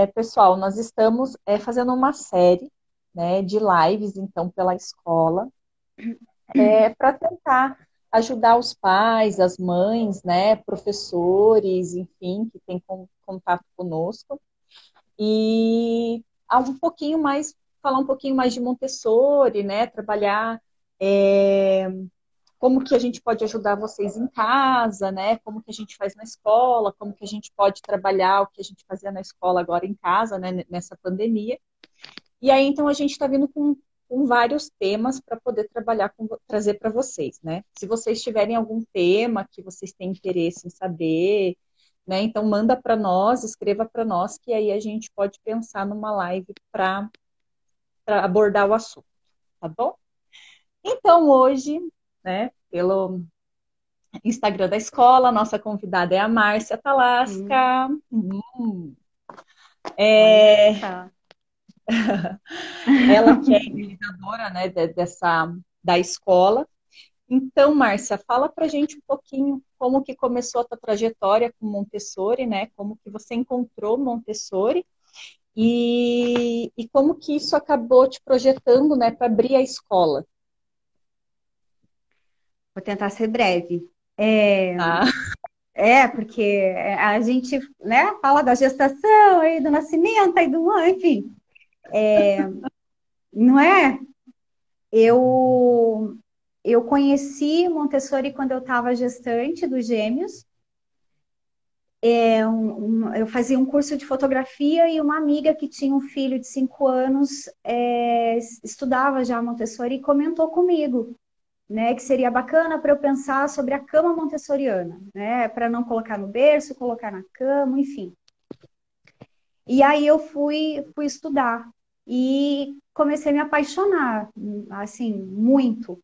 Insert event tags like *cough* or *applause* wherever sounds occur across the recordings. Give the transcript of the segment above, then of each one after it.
é, pessoal, nós estamos é, fazendo uma série né, de lives, então, pela escola, *clears throat* é, para tentar ajudar os pais, as mães, né, professores, enfim, que têm contato conosco, e um pouquinho mais, falar um pouquinho mais de Montessori, né, trabalhar é, como que a gente pode ajudar vocês em casa, né, como que a gente faz na escola, como que a gente pode trabalhar o que a gente fazia na escola agora em casa, né, nessa pandemia. E aí, então, a gente está vindo com com vários temas para poder trabalhar com trazer para vocês, né? Se vocês tiverem algum tema que vocês têm interesse em saber, né? Então manda para nós, escreva para nós que aí a gente pode pensar numa live para abordar o assunto, tá bom? Então hoje, né, pelo Instagram da escola, nossa convidada é a Márcia Talasca. Hum. Hum. É, ela que é idealizadora né, dessa, da escola. Então, Márcia, fala pra gente um pouquinho como que começou a tua trajetória com Montessori, né? Como que você encontrou Montessori e, e como que isso acabou te projetando, né, para abrir a escola. Vou tentar ser breve. É, ah. é porque a gente, né, fala da gestação aí do nascimento aí do, enfim, é, não é? Eu, eu conheci Montessori quando eu estava gestante dos gêmeos. É, um, um, eu fazia um curso de fotografia e uma amiga que tinha um filho de cinco anos é, estudava já Montessori e comentou comigo né, que seria bacana para eu pensar sobre a cama montessoriana, né, para não colocar no berço, colocar na cama, enfim. E aí eu fui, fui estudar e comecei a me apaixonar, assim, muito.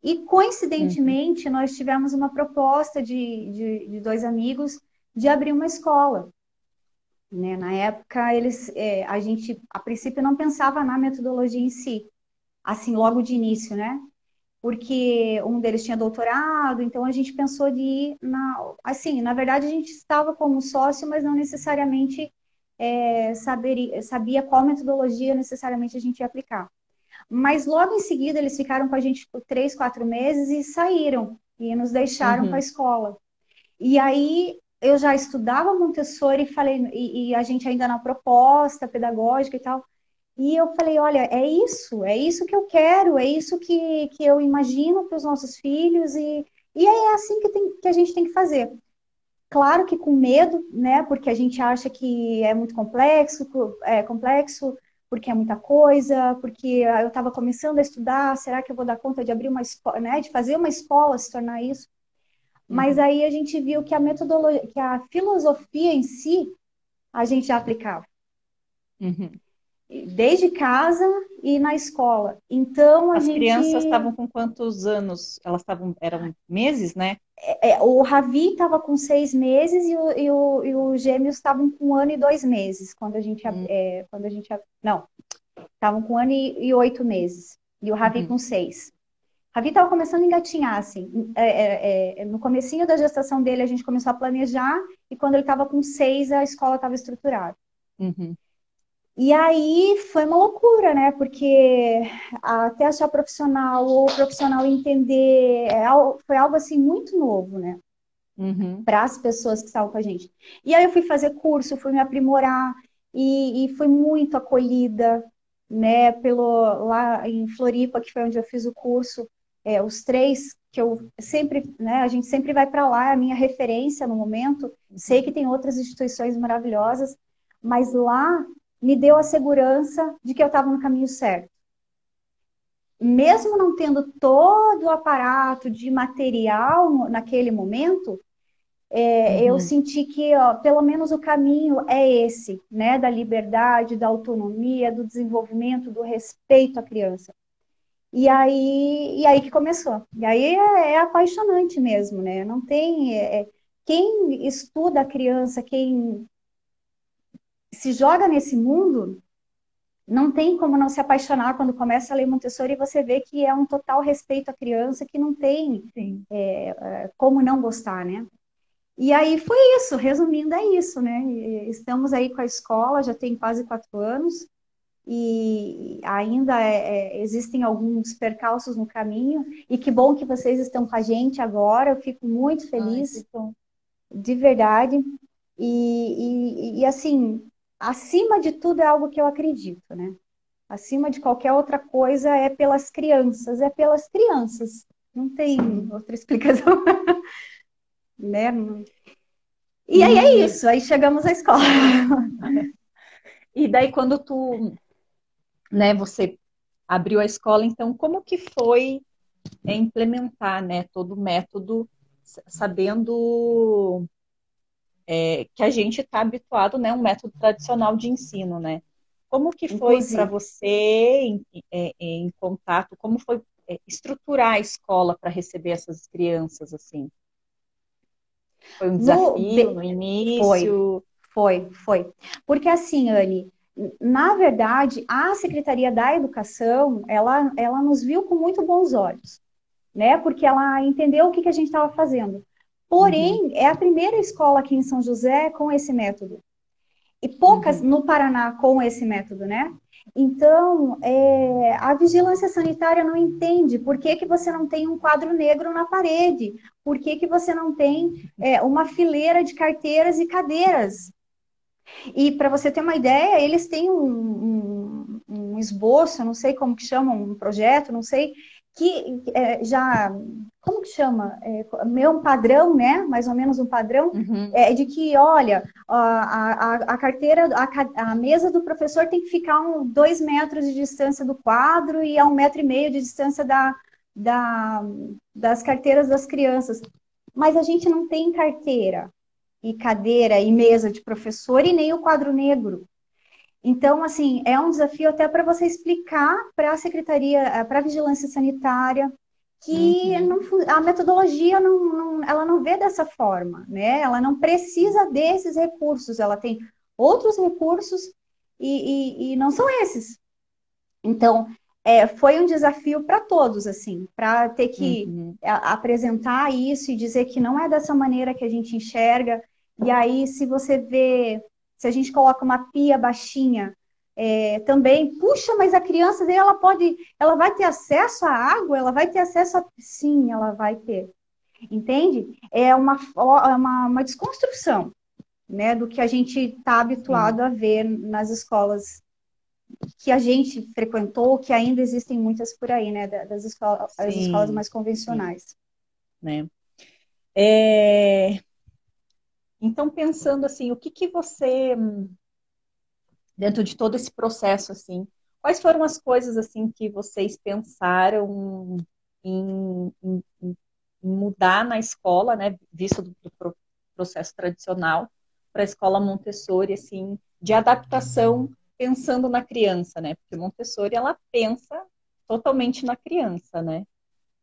E coincidentemente, uhum. nós tivemos uma proposta de, de, de, dois amigos de abrir uma escola. Né? Na época, eles, é, a gente, a princípio, não pensava na metodologia em si, assim, logo de início, né? Porque um deles tinha doutorado, então a gente pensou de ir na. Assim, na verdade, a gente estava como sócio, mas não necessariamente é, saber, sabia qual metodologia necessariamente a gente ia aplicar. Mas logo em seguida eles ficaram com a gente por três, quatro meses e saíram e nos deixaram uhum. para a escola. E aí eu já estudava Montessori e falei e, e, a gente ainda na proposta pedagógica e tal. E eu falei, olha, é isso, é isso que eu quero, é isso que, que eu imagino para os nossos filhos e, e é assim que, tem, que a gente tem que fazer. Claro que com medo, né? Porque a gente acha que é muito complexo, é complexo, porque é muita coisa, porque eu estava começando a estudar, será que eu vou dar conta de abrir uma escola, né? De fazer uma escola se tornar isso? Mas uhum. aí a gente viu que a metodologia, que a filosofia em si, a gente já aplicava. Uhum desde casa e na escola. Então a As gente... crianças estavam com quantos anos? Elas estavam eram meses, né? É, é o Ravi estava com seis meses e o, e o, e o Gêmeos estavam com um ano e dois meses quando a gente hum. é, quando a gente não estavam com um ano e, e, oito meses e o Ravi uhum. com seis. Ravi estava começando a engatinhar assim. É, é, é, no comecinho da gestação dele a gente começou a planejar e quando ele estava com seis a escola estava estruturada. Uhum. E aí foi uma loucura, né? Porque até achar profissional ou profissional entender é foi algo assim muito novo, né? Uhum. Para as pessoas que estavam com a gente. E aí eu fui fazer curso, fui me aprimorar e, e fui muito acolhida, né? Pelo lá em Floripa, que foi onde eu fiz o curso, é, os três que eu sempre, né? A gente sempre vai para lá, é a minha referência no momento. Sei que tem outras instituições maravilhosas, mas lá me deu a segurança de que eu estava no caminho certo. Mesmo não tendo todo o aparato de material naquele momento, é, uhum. eu senti que ó, pelo menos o caminho é esse, né? Da liberdade, da autonomia, do desenvolvimento, do respeito à criança. E aí, e aí que começou. E aí é, é apaixonante mesmo, né? Não tem. É, é quem estuda a criança, quem se joga nesse mundo, não tem como não se apaixonar quando começa a ler Montessori e você vê que é um total respeito à criança que não tem é, é, como não gostar, né? E aí foi isso, resumindo, é isso, né? Estamos aí com a escola, já tem quase quatro anos, e ainda é, é, existem alguns percalços no caminho, e que bom que vocês estão com a gente agora, eu fico muito feliz, Ai, de verdade. E, e, e, assim, acima de tudo é algo que eu acredito, né? Acima de qualquer outra coisa é pelas crianças, é pelas crianças. Não tem outra explicação. *laughs* né? E aí é isso, aí chegamos à escola. E daí quando tu, né, você abriu a escola, então como que foi é, implementar, né, todo o método, sabendo é, que a gente está habituado, né, um método tradicional de ensino, né? Como que foi para você em, em, é, em, contato? Como foi é, estruturar a escola para receber essas crianças assim? Foi um desafio no, no início? Foi, foi, foi. Porque assim, Anne, na verdade, a Secretaria da Educação, ela, ela nos viu com muito bons olhos, né? Porque ela entendeu o que, que a gente estava fazendo. Porém, uhum. é a primeira escola aqui em São José com esse método. E poucas uhum. no Paraná com esse método, né? Então, é, a vigilância sanitária não entende por que, que você não tem um quadro negro na parede, por que, que você não tem é, uma fileira de carteiras e cadeiras. E para você ter uma ideia, eles têm um, um, um esboço, não sei como que chamam, um projeto, não sei, que é, já, como que chama? É, meu padrão, né? Mais ou menos um padrão, uhum. é de que, olha, a, a, a carteira, a, a, mesa do professor tem que ficar um, dois metros de distância do quadro e a um metro e meio de distância da, da, das carteiras das crianças. Mas a gente não tem carteira e cadeira e mesa de professor e nem o quadro negro. Então, assim, é um desafio até para você explicar para a Secretaria, eh, para a Vigilância Sanitária, que uhum. não, a metodologia não, não, ela não vê dessa forma, né? Ela não precisa desses recursos, ela tem outros recursos e, e, e não são esses. Então, é, foi um desafio para todos, assim, para ter que uhum. apresentar isso e dizer que não é dessa maneira que a gente enxerga. E aí, se você vê se a gente coloca uma pia baixinha é, também, puxa, mas a criança ela pode, ela vai ter acesso à água, ela vai ter acesso a. Sim, ela vai ter. Entende? É uma, é uma, uma desconstrução né, do que a gente está habituado Sim. a ver nas escolas que a gente frequentou, que ainda existem muitas por aí, né, das escolas, as escolas mais convencionais. Né? É, então, pensando assim, o que que você, dentro de todo esse processo, assim, quais foram as coisas, assim, que vocês pensaram em, em, em mudar na escola, né, visto do, do processo tradicional, para a escola Montessori, assim, de adaptação pensando na criança, né? Porque Montessori, ela pensa totalmente na criança, né?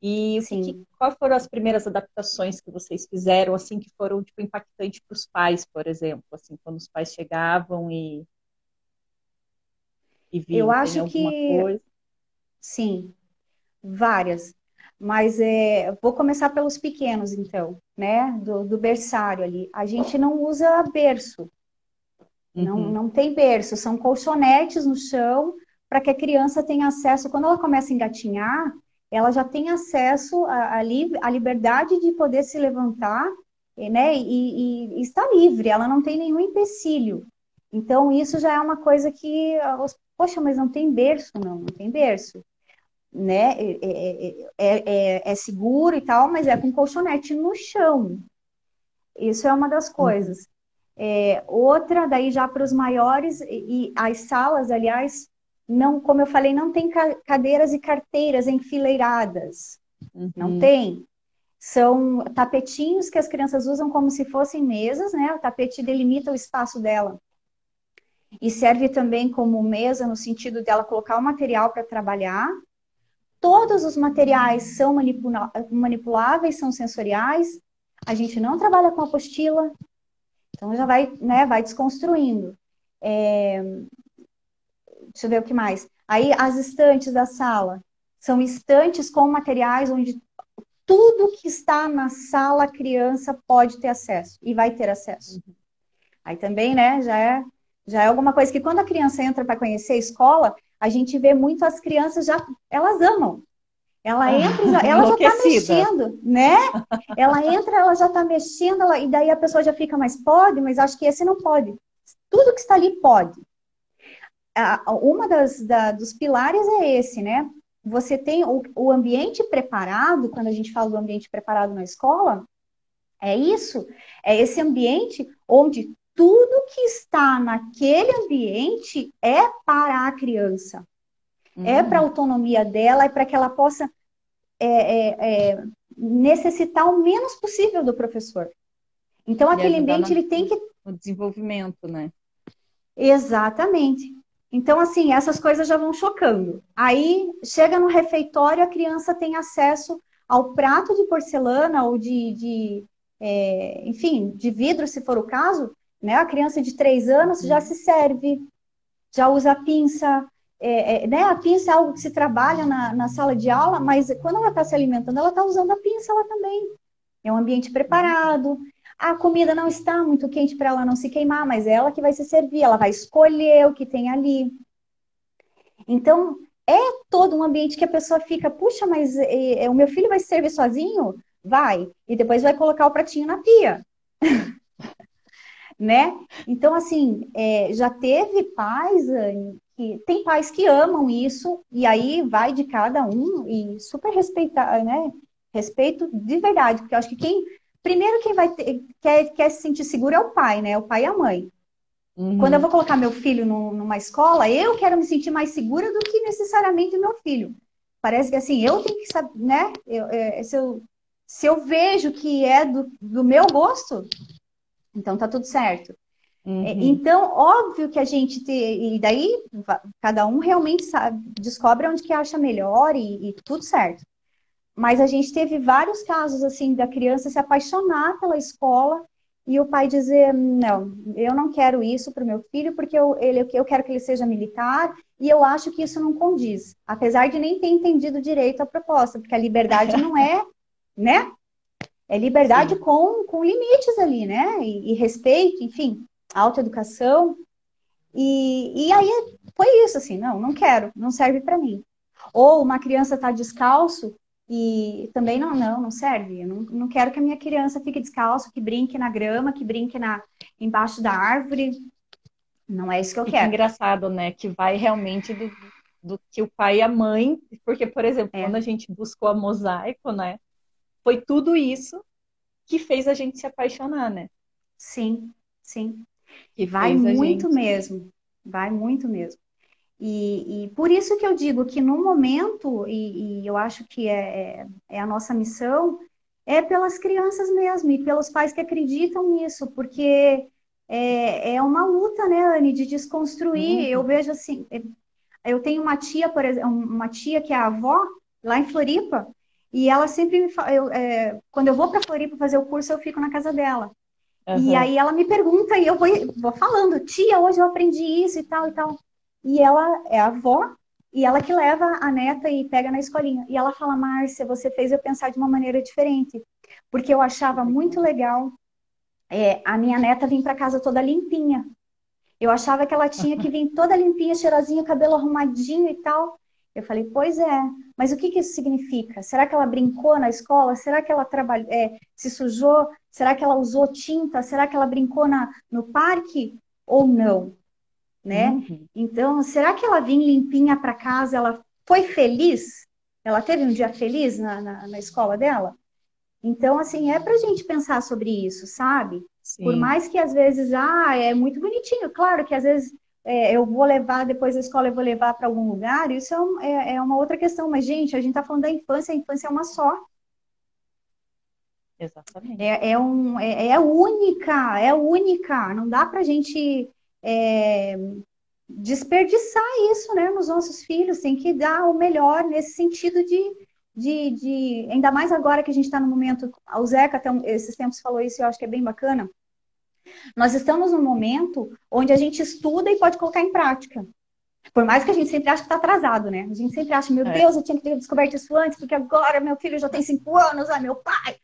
E Sim. Que, quais foram as primeiras adaptações que vocês fizeram, assim, que foram tipo, impactantes para os pais, por exemplo, assim, quando os pais chegavam e, e viam Eu acho alguma que coisa? sim, várias. Mas é, vou começar pelos pequenos, então, né? Do, do berçário ali. A gente não usa berço. Uhum. Não, não tem berço, são colchonetes no chão para que a criança tenha acesso. Quando ela começa a engatinhar, ela já tem acesso à, à liberdade de poder se levantar né, e, e, está livre, ela não tem nenhum empecilho. Então, isso já é uma coisa que, poxa, mas não tem berço, não, não tem berço. Né? É, é, é, é, seguro e tal, mas é com colchonete no chão. Isso é uma das coisas. É, outra, daí já para os maiores, e, e, as salas, aliás, não, como eu falei, não tem cadeiras e carteiras enfileiradas. Uhum. Não tem. São tapetinhos que as crianças usam como se fossem mesas, né? O tapete delimita o espaço dela. E serve também como mesa no sentido dela colocar o material para trabalhar. Todos os materiais são manipuláveis, são sensoriais. A gente não trabalha com apostila, então já vai, né, vai desconstruindo. É, Deixa eu ver o que mais. Aí as estantes da sala são estantes com materiais onde tudo que está na sala a criança pode ter acesso e vai ter acesso. Uhum. Aí também, né, já é, já é alguma coisa que quando a criança entra para conhecer a escola, a gente vê muito as crianças já, elas amam. Ela ah, entra, já, ela já está mexendo, né? Ela entra, ela já está mexendo, ela, e daí a pessoa já fica, mas pode, mas acho que esse não pode. Tudo que está ali pode. Uma das da, dos pilares é esse, né? Você tem o, o ambiente preparado, quando a gente fala do ambiente preparado na escola, é isso, é esse ambiente onde tudo que está naquele ambiente é para a criança. Uhum. É para a autonomia dela e para que ela possa é, é, é, necessitar o menos possível do professor. Então, e aquele ambiente ele tem que. O desenvolvimento, né? Exatamente. Então, assim, essas coisas já vão chocando. Aí, chega no refeitório, a criança tem acesso ao prato de porcelana ou de, de é, enfim, de vidro, se for o caso, né? A criança de três anos já se serve, já usa a pinça. É, é, né? A pinça é algo que se trabalha na, na sala de aula, mas quando ela está se alimentando, ela está usando a pinça ela também. É um ambiente preparado. A comida não está muito quente para ela não se queimar, mas é ela que vai se servir, ela vai escolher o que tem ali. Então, é todo um ambiente que a pessoa fica, puxa, mas é, o meu filho vai se servir sozinho? Vai. E depois vai colocar o pratinho na pia. *laughs* né? Então, assim, é, já teve pais que tem pais que amam isso, e aí vai de cada um e super respeitar, né? Respeito de verdade, porque eu acho que quem. Primeiro, quem vai ter, quer, quer se sentir seguro é o pai, né? O pai e a mãe. Uhum. Quando eu vou colocar meu filho no, numa escola, eu quero me sentir mais segura do que necessariamente meu filho. Parece que assim, eu tenho que saber, né? Eu, é, se, eu, se eu vejo que é do, do meu gosto, então tá tudo certo. É, uhum. Então, óbvio que a gente tem, e daí cada um realmente sabe, descobre onde que acha melhor e, e, tudo certo. Mas a gente teve vários casos assim da criança se apaixonar pela escola e o pai dizer não, eu não quero isso para o meu filho porque eu, ele, eu quero que ele seja militar e eu acho que isso não condiz, apesar de nem ter entendido direito a proposta, porque a liberdade não é, *laughs* né? É liberdade com, com limites ali, né? E, e respeito, enfim, autoeducação. E, e aí foi isso, assim, não, não quero, não serve para mim. Ou uma criança está descalço e também não, não, não serve. Eu não, não quero que a minha criança fique descalço, que brinque na grama, que brinque na, embaixo da árvore. Não é isso que eu e quero. Que engraçado, né? Que vai realmente do, do que o pai e a mãe, porque, por exemplo, é. quando a gente buscou a mosaico, né? foi tudo isso que fez a gente se apaixonar, né? Sim, sim. Que vai muito gente... mesmo, vai muito mesmo. E, e, por isso que eu digo que no momento, e, e eu acho que é, é, é, a nossa missão, é pelas crianças mesmo e pelos pais que acreditam nisso, porque é, é uma luta, né, Anne, de desconstruir. Uhum. Eu vejo assim, eu tenho uma tia, por exemplo, uma tia que é a avó, lá em Floripa, e ela sempre me fala, eu, é, quando eu vou para Floripa fazer o curso, eu fico na casa dela. Uhum. E aí ela me pergunta e eu vou, vou falando, tia, hoje eu aprendi isso e tal e tal. E ela é avó e ela que leva a neta e pega na escolinha. E ela fala, Márcia, você fez eu pensar de uma maneira diferente. Porque eu achava muito legal é, a minha neta vir para casa toda limpinha. Eu achava que ela tinha que vir toda limpinha, cheirosinha, cabelo arrumadinho e tal. Eu falei, pois é, mas o que, que isso significa? Será que ela brincou na escola? Será que ela trabalhou, é, se sujou? Será que ela usou tinta? Será que ela brincou na, no parque? Ou não? Né? Uhum. Então, será que ela vinha limpinha para casa? Ela foi feliz? Ela teve um dia feliz na, na, na escola dela? Então, assim, é para gente pensar sobre isso, sabe? Sim. Por mais que às vezes, ah, é muito bonitinho. Claro que às vezes é, eu vou levar, depois da escola eu vou levar para algum lugar, isso é, um, é, é, uma outra questão. Mas, gente, a gente está falando da infância, a infância é uma só. Exatamente. É, é, um, é, é única, é única. Não dá para gente é, desperdiçar isso né, nos nossos filhos. Tem que dar o melhor nesse sentido de, de, de ainda mais agora que a gente está no momento. O Zeca, até esses tempos, falou isso, eu acho que é bem bacana nós estamos num momento onde a gente estuda e pode colocar em prática. Por mais que a gente sempre ache que está atrasado, né? A gente sempre acha, meu é. Deus, eu tinha que ter descoberto isso antes, porque agora meu filho já tem cinco anos, ai meu pai.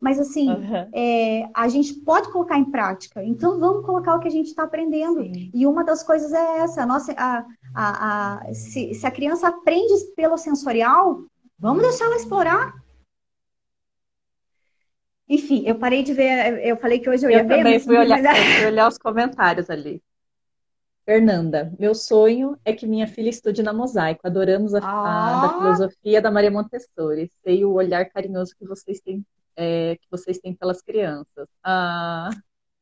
Mas assim, uhum. é, a gente pode colocar em prática. Então vamos colocar o que a gente está aprendendo. Sim. E uma das coisas é essa, nossa, a, a, a se, se a criança aprende pelo sensorial, vamos deixar ela explorar. Enfim, eu parei de ver, eu falei que hoje eu ia eu ver. Também fui *laughs* olhar, mas... fui olhar os comentários ali. Fernanda, meu sonho é que minha filha estude na Mosaico. Adoramos a, ah. da filosofia da Maria Montessori. Sei o olhar carinhoso que vocês têm, é, que vocês têm pelas crianças. Ah.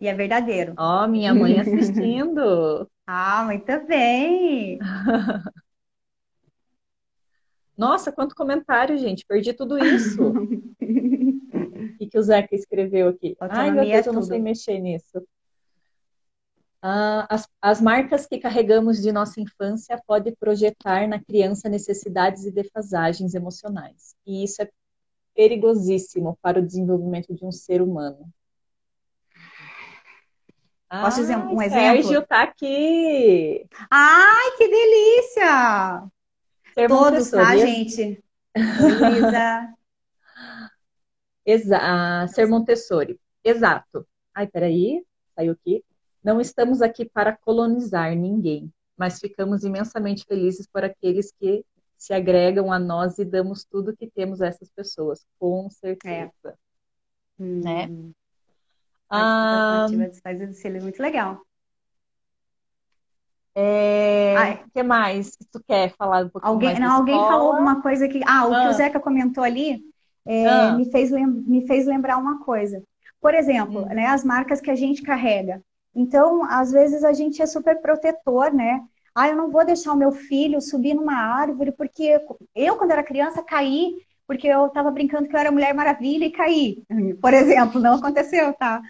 E é verdadeiro. Ó, oh, minha mãe *laughs* assistindo. ah, muito bem. *laughs* Nossa, quanto comentário, gente. Perdi tudo isso. *laughs* O que, que o Zeca escreveu aqui? Autonomia Ai, meu Deus, é eu não sei mexer nisso. Ah, as, as marcas que carregamos de nossa infância podem projetar na criança necessidades e defasagens emocionais. E isso é perigosíssimo para o desenvolvimento de um ser humano. Posso dizer um exemplo? Sérgio tá aqui. Ai, que delícia! Ser Todos, tá, gente? Luísa. *laughs* Exa ser Montessori. Exato. Ai, peraí, saiu aqui. Não estamos aqui para colonizar ninguém, mas ficamos imensamente felizes por aqueles que se agregam a nós e damos tudo que temos a essas pessoas, com certeza. É. Né? Hum. Ah, faz ser muito legal. É... O que mais que tu quer falar um pouquinho alguém, mais não, Alguém falou alguma coisa que... Ah, o ah. que o ah. Zeca comentou ali é, ah. me, fez me fez lembrar uma coisa. Por exemplo, hum. né, as marcas que a gente carrega. Então, às vezes a gente é super protetor, né? Ah, eu não vou deixar o meu filho subir numa árvore, porque eu, quando era criança, caí, porque eu estava brincando que eu era Mulher Maravilha e caí. *laughs* Por exemplo, não aconteceu, tá?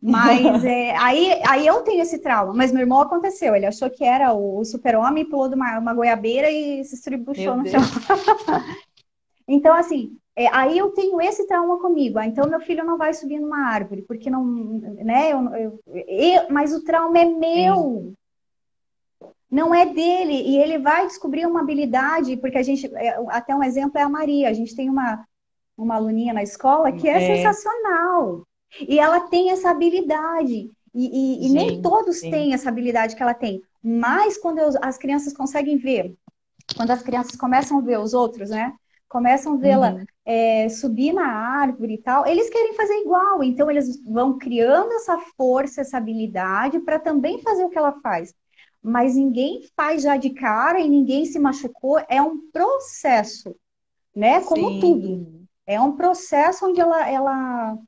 Mas é, aí, aí eu tenho esse trauma. Mas meu irmão aconteceu. Ele achou que era o, super-homem, pulou de uma, uma goiabeira e se estribuchou no chão. *laughs* então, assim, é, aí eu tenho esse trauma comigo. Ah, então meu filho não vai subir numa árvore, porque não, né? Eu, eu, eu, mas o trauma é meu. Sim. Não é dele. E ele vai descobrir uma habilidade, porque a gente, é, até um exemplo é a Maria. A gente tem uma, uma aluninha na escola que é, é. sensacional. E ela tem essa habilidade. E, e, e nem todos sim. têm essa habilidade que ela tem. Mas quando eu, as crianças conseguem ver, quando as crianças começam a ver os outros, né? começam a vê-la uhum. é, subir na árvore e tal, eles querem fazer igual. Então, eles vão criando essa força, essa habilidade para também fazer o que ela faz. Mas ninguém faz já de cara e ninguém se machucou. É um processo, né? Como Sim. tudo. É um processo onde ela, ela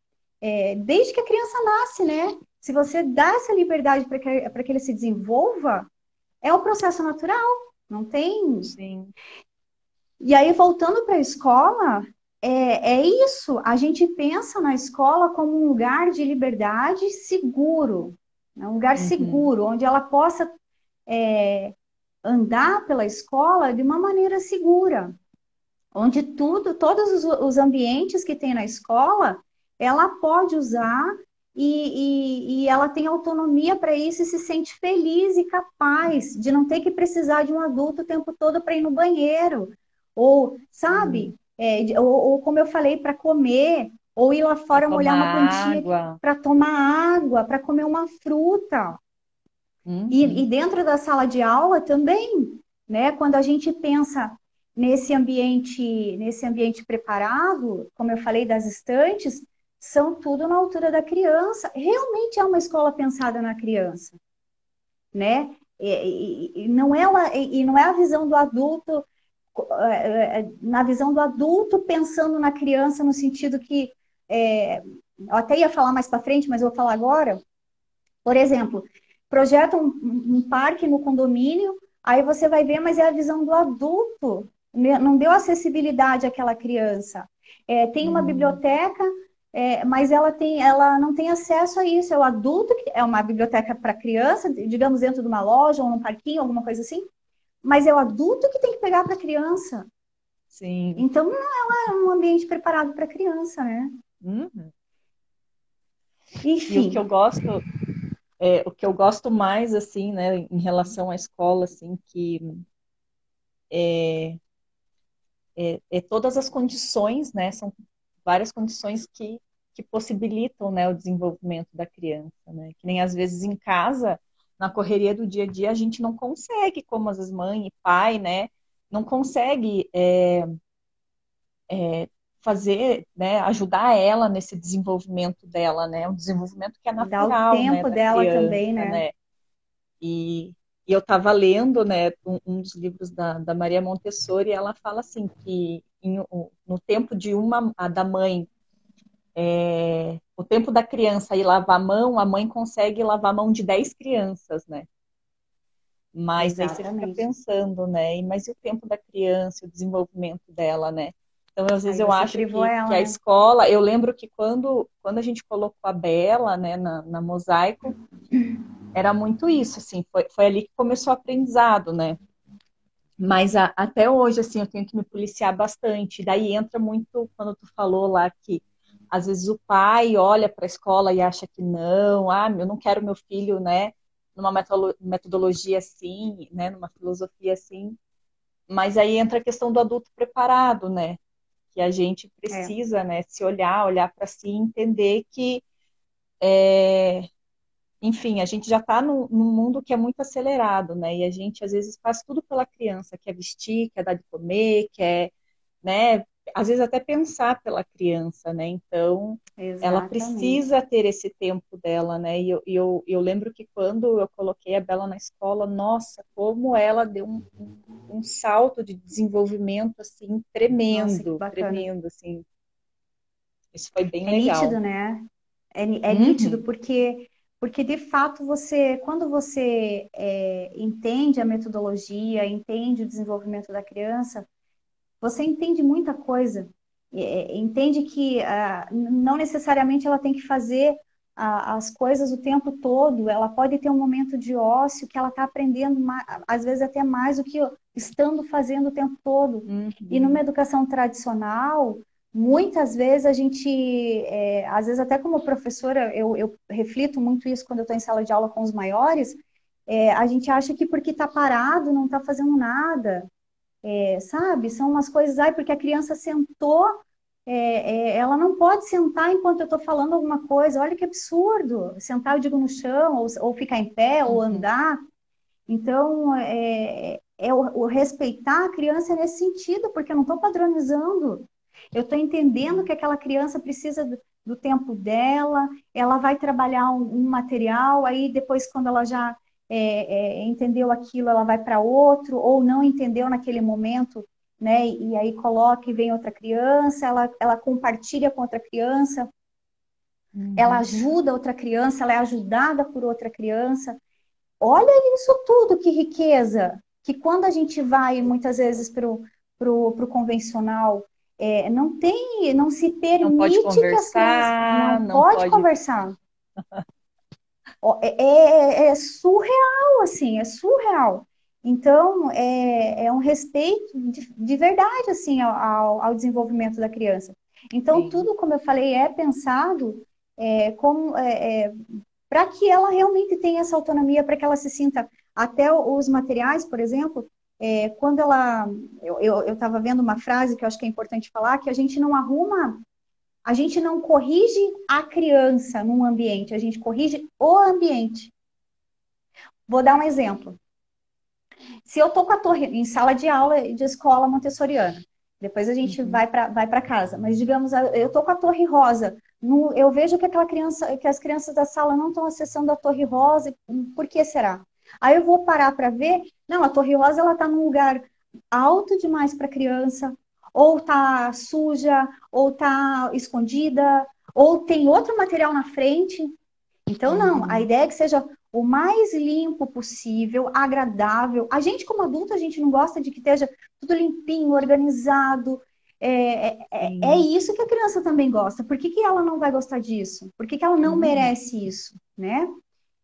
é, desde que a criança nasce, né? Se você dá essa liberdade para que, que ele se desenvolva, é o processo natural. Não tem. Sim. E aí, voltando para a escola, é, é isso. A gente pensa na escola como um lugar de liberdade seguro, né? um lugar uhum. seguro, onde ela possa é, andar pela escola de uma maneira segura, onde tudo, todos os, os ambientes que tem na escola, ela pode usar e, e, e, ela tem autonomia para isso e se sente feliz e capaz de não ter que precisar de um adulto o tempo todo para ir no banheiro, ou, sabe? É, ou, ou, como eu falei, para comer, ou ir lá fora molhar uma plantinha para tomar água, para comer uma fruta. Uhum. E, e dentro da sala de aula também, né? Quando a gente pensa nesse ambiente, nesse ambiente preparado, como eu falei das estantes, são tudo na altura da criança. Realmente é uma escola pensada na criança, né? E, e, e não é e não é a visão do adulto é, é, na visão do adulto, pensando na criança no sentido que é, eu até ia falar mais para frente, mas eu vou falar agora. Por exemplo, projeta um, um, parque no condomínio, aí você vai ver, mas é a visão do adulto, né? não deu acessibilidade àquela criança. É, tem uma hum. biblioteca, é, mas ela, tem, ela não tem acesso a isso. É o adulto que é uma biblioteca para criança, digamos dentro de uma loja ou num parquinho, alguma coisa assim mas é o adulto que tem que pegar para a criança. Sim. Então não é um ambiente preparado para a criança, né? Uhum. Enfim. E o que eu gosto, é, o que eu gosto mais assim, né, em relação à escola, assim, que é, é, é, todas as condições, né? São várias condições que, que possibilitam né, o desenvolvimento da criança, né? Que nem às vezes em casa, na correria do dia a dia, a gente não consegue, como às vezes mãe e pai, né? Não consegue é, é, fazer, né, ajudar ela nesse desenvolvimento dela, né? Um desenvolvimento que é natural, Dá o tempo né, dela criança, também, né? né? E, e eu estava lendo, né, um, um, dos livros da, da Maria Montessori, e ela fala assim que em, no tempo de uma da mãe, é, o tempo da criança ir lavar a mão, a mãe consegue lavar a mão de 10 crianças, né? Mas Exatamente. aí você fica pensando, né? Mas e o tempo da criança, o desenvolvimento dela, né? Então, às vezes, Aí eu acho que, ela, que, a né? escola. Eu lembro que quando, quando a gente colocou a Bela né, na, na mosaico, era muito isso, assim, foi, foi ali que começou o aprendizado, né? Mas a, até hoje, assim, eu tenho que me policiar bastante. Daí entra muito quando tu falou lá que às vezes o pai olha para a escola e acha que não, ah, eu não quero meu filho, né, numa metodologia assim, né, numa filosofia assim. Mas aí entra a questão do adulto preparado, né? Que a gente precisa, é. né, se olhar, olhar para si, entender que, é, enfim, a gente já está num, num, mundo que é muito acelerado, né, e a gente às vezes faz tudo pela criança, quer vestir, quer dar de comer, quer, né, às vezes até pensar pela criança, né? Então, Exatamente. ela precisa ter esse tempo dela, né? E eu, eu, eu lembro que quando eu coloquei a Bela na escola, nossa, como ela deu um, um, um salto de desenvolvimento, assim, tremendo, nossa, tremendo, assim. Isso foi bem é legal. Nítido, né? É, é uhum. nítido, porque porque de fato você, quando você é, entende a metodologia, entende o desenvolvimento da criança, você entende muita coisa. É, entende que ah, não necessariamente ela tem que fazer ah, as coisas o tempo todo, ela pode ter um momento de ócio que ela está aprendendo, às vezes até mais do que estando fazendo o tempo todo. Uhum. E numa educação tradicional, muitas vezes a gente, é, às vezes até como professora, eu, eu reflito muito isso quando eu estou em sala de aula com os maiores, é, a gente acha que porque está parado, não está fazendo nada, é, sabe? São umas coisas, ai, porque a criança sentou, é, é, ela não pode sentar enquanto eu estou falando alguma coisa. Olha que absurdo! Sentar, eu digo, no chão, ou, ou ficar em pé, uhum. ou andar. Então, é, é o, o, respeitar a criança nesse sentido, porque eu não estou padronizando. Eu estou entendendo que aquela criança precisa do, do tempo dela, ela vai trabalhar um, um material, aí depois, quando ela já é, é, entendeu aquilo, ela vai para outro, ou não entendeu naquele momento, né? E, aí coloca e vem outra criança, ela, ela compartilha com outra criança, uhum. ela ajuda outra criança, ela é ajudada por outra criança. Olha isso tudo, que riqueza! Que quando a gente vai muitas vezes para o convencional, é, não tem, não se permite não pode conversar, que as crianças não, não pode, pode conversar. *laughs* É, é, é, surreal, assim, é surreal. Então, é, é um respeito de, de verdade, assim, ao, ao, desenvolvimento da criança. Então, Sim. tudo, como eu falei, é pensado é, como é, é para que ela realmente tenha essa autonomia, para que ela se sinta até os materiais, por exemplo, é, quando ela, eu estava vendo uma frase que eu acho que é importante falar, que a gente não arruma a gente não corrige a criança num ambiente, a gente corrige o ambiente. Vou dar um exemplo. Se eu estou com a torre em sala de aula de escola montessoriana, depois a gente uhum. vai para vai casa, mas digamos, eu estou com a torre rosa, no, eu vejo que aquela criança, que as crianças da sala não estão acessando a torre rosa, por que será? Aí eu vou parar para ver, não, a torre rosa ela está num lugar alto demais para a criança, ou tá suja, ou tá escondida, ou tem outro material na frente. Então, não, a uhum. ideia é que seja o mais limpo possível, agradável. A gente, como adulto, a gente não gosta de que esteja tudo limpinho, organizado. É, é, é, é isso que a criança também gosta. Por que, que ela não vai gostar disso? Por que, que ela não uhum. merece isso, né?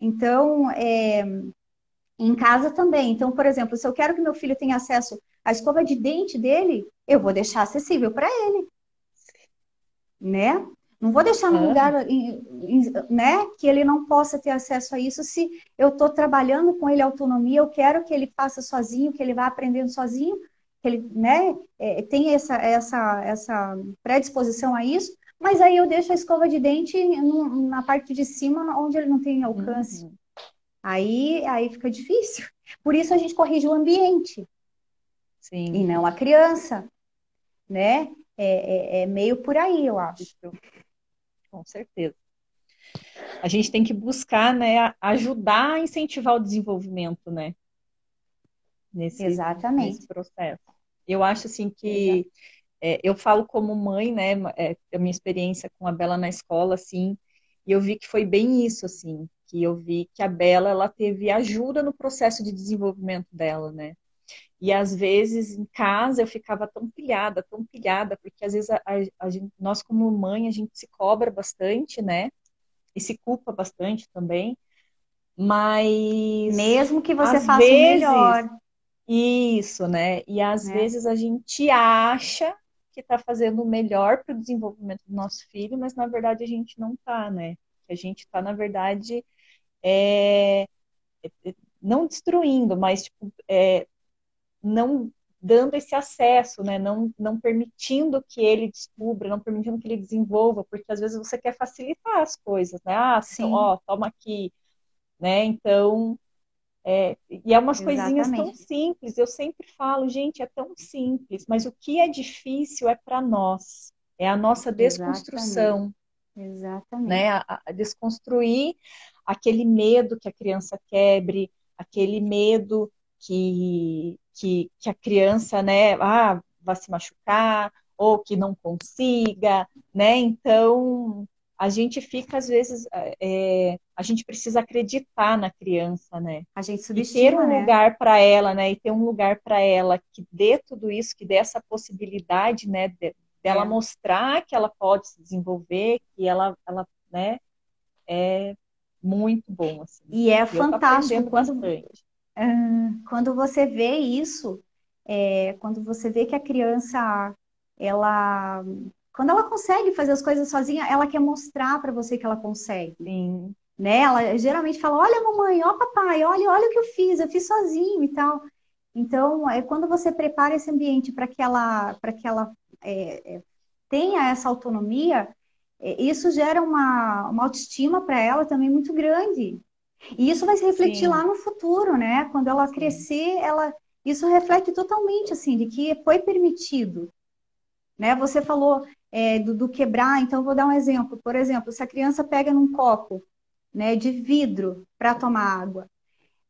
Então, é, em casa também. Então, por exemplo, se eu quero que meu filho tenha acesso à escova de dente dele, eu vou deixar acessível para ele. Né? Não vou deixar num é. lugar né, que ele não possa ter acesso a isso se eu estou trabalhando com ele autonomia, eu quero que ele faça sozinho, que ele vá aprendendo sozinho. que ele né, é, tem essa, essa, essa predisposição a isso, mas aí eu deixo a escova de dente na parte de cima, onde ele não tem alcance. Uhum. Aí, aí fica difícil. Por isso a gente corrige o ambiente. Sim. E não a criança. Né? É, é, é meio por aí, eu acho. Com certeza. A gente tem que buscar, né, ajudar a incentivar o desenvolvimento, né? Nesse, Exatamente. nesse processo. Eu acho assim que é, eu falo como mãe, né? É, a minha experiência com a Bela na escola, assim, e eu vi que foi bem isso, assim que eu vi que a Bela ela teve ajuda no processo de desenvolvimento dela, né? E às vezes em casa eu ficava tão pilhada, tão pilhada, porque às vezes a, a, a gente, nós como mãe a gente se cobra bastante, né? E se culpa bastante também. Mas mesmo que você faça vezes, o melhor. Isso, né? E às é. vezes a gente acha que está fazendo o melhor para o desenvolvimento do nosso filho, mas na verdade a gente não está, né? A gente está, na verdade, é, é, não destruindo, mas tipo, é, não dando esse acesso, né? Não, não permitindo que ele descubra, não permitindo que ele desenvolva, porque às vezes você quer facilitar as coisas, né? Ah, Sim. ó, toma aqui, né? Então, é, e é umas Exatamente. coisinhas tão simples. Eu sempre falo, gente, é tão simples, mas o que é difícil é para nós, é a nossa desconstrução. Exatamente. Exatamente. Né? A, a desconstruir aquele medo que a criança quebre, aquele medo que, que, que a criança, né, ah, vai se machucar, ou que não consiga, né? Então, a gente fica, às vezes, é, a gente precisa acreditar na criança, né? A gente subestima, e ter um né? lugar para ela, né? E ter um lugar para ela que dê tudo isso, que dê essa possibilidade, né? De, dela é. mostrar que ela pode se desenvolver, que ela, ela né? É, muito bom. Assim. E é fantástico quando, uh, quando você vê isso, é, quando você vê que a criança, ela, quando ela consegue fazer as coisas sozinha, ela quer mostrar para você que ela consegue. Sim. Né? Ela geralmente fala: Olha, mamãe, ó, papai, olha, olha o que eu fiz, eu fiz sozinho e tal. Então, é quando você prepara esse ambiente para que ela, para que ela é, é tenha essa autonomia, isso gera uma, uma autoestima para ela também muito grande. E isso vai se refletir Sim. lá no futuro, né? Quando ela Sim. crescer, ela isso reflete totalmente assim de que foi permitido. Né? Você falou é, do, do, quebrar, então vou dar um exemplo. Por exemplo, se a criança pega num copo né, de vidro para tomar água,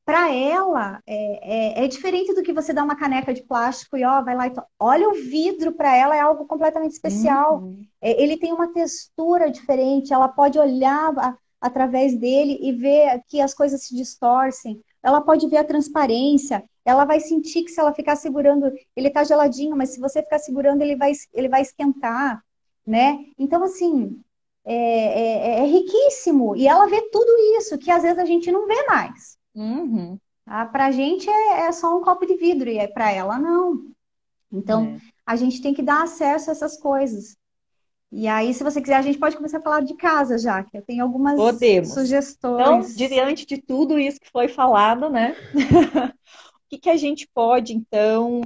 para ela é, é, é, diferente do que você dar uma caneca de plástico e ó, vai lá e to... olha o vidro para ela é algo completamente especial. Uhum. É, ele tem uma textura diferente, ela pode olhar a, através dele e ver que as coisas se distorcem. Ela pode ver a transparência, ela vai sentir que se ela ficar segurando, ele está geladinho, mas se você ficar segurando, ele vai, ele vai esquentar, né? Então, assim, é, é, é riquíssimo. E ela vê tudo isso que às vezes a gente não vê mais. Uhum. Ah, para a gente é, é, só um copo de vidro e é para ela não. Então é. a gente tem que dar acesso a essas coisas. E aí, se você quiser, a gente pode começar a falar de casa já, que eu tenho algumas Podemos. sugestões. Então, diante de tudo isso que foi falado, né? *laughs* o que, que a gente pode, então,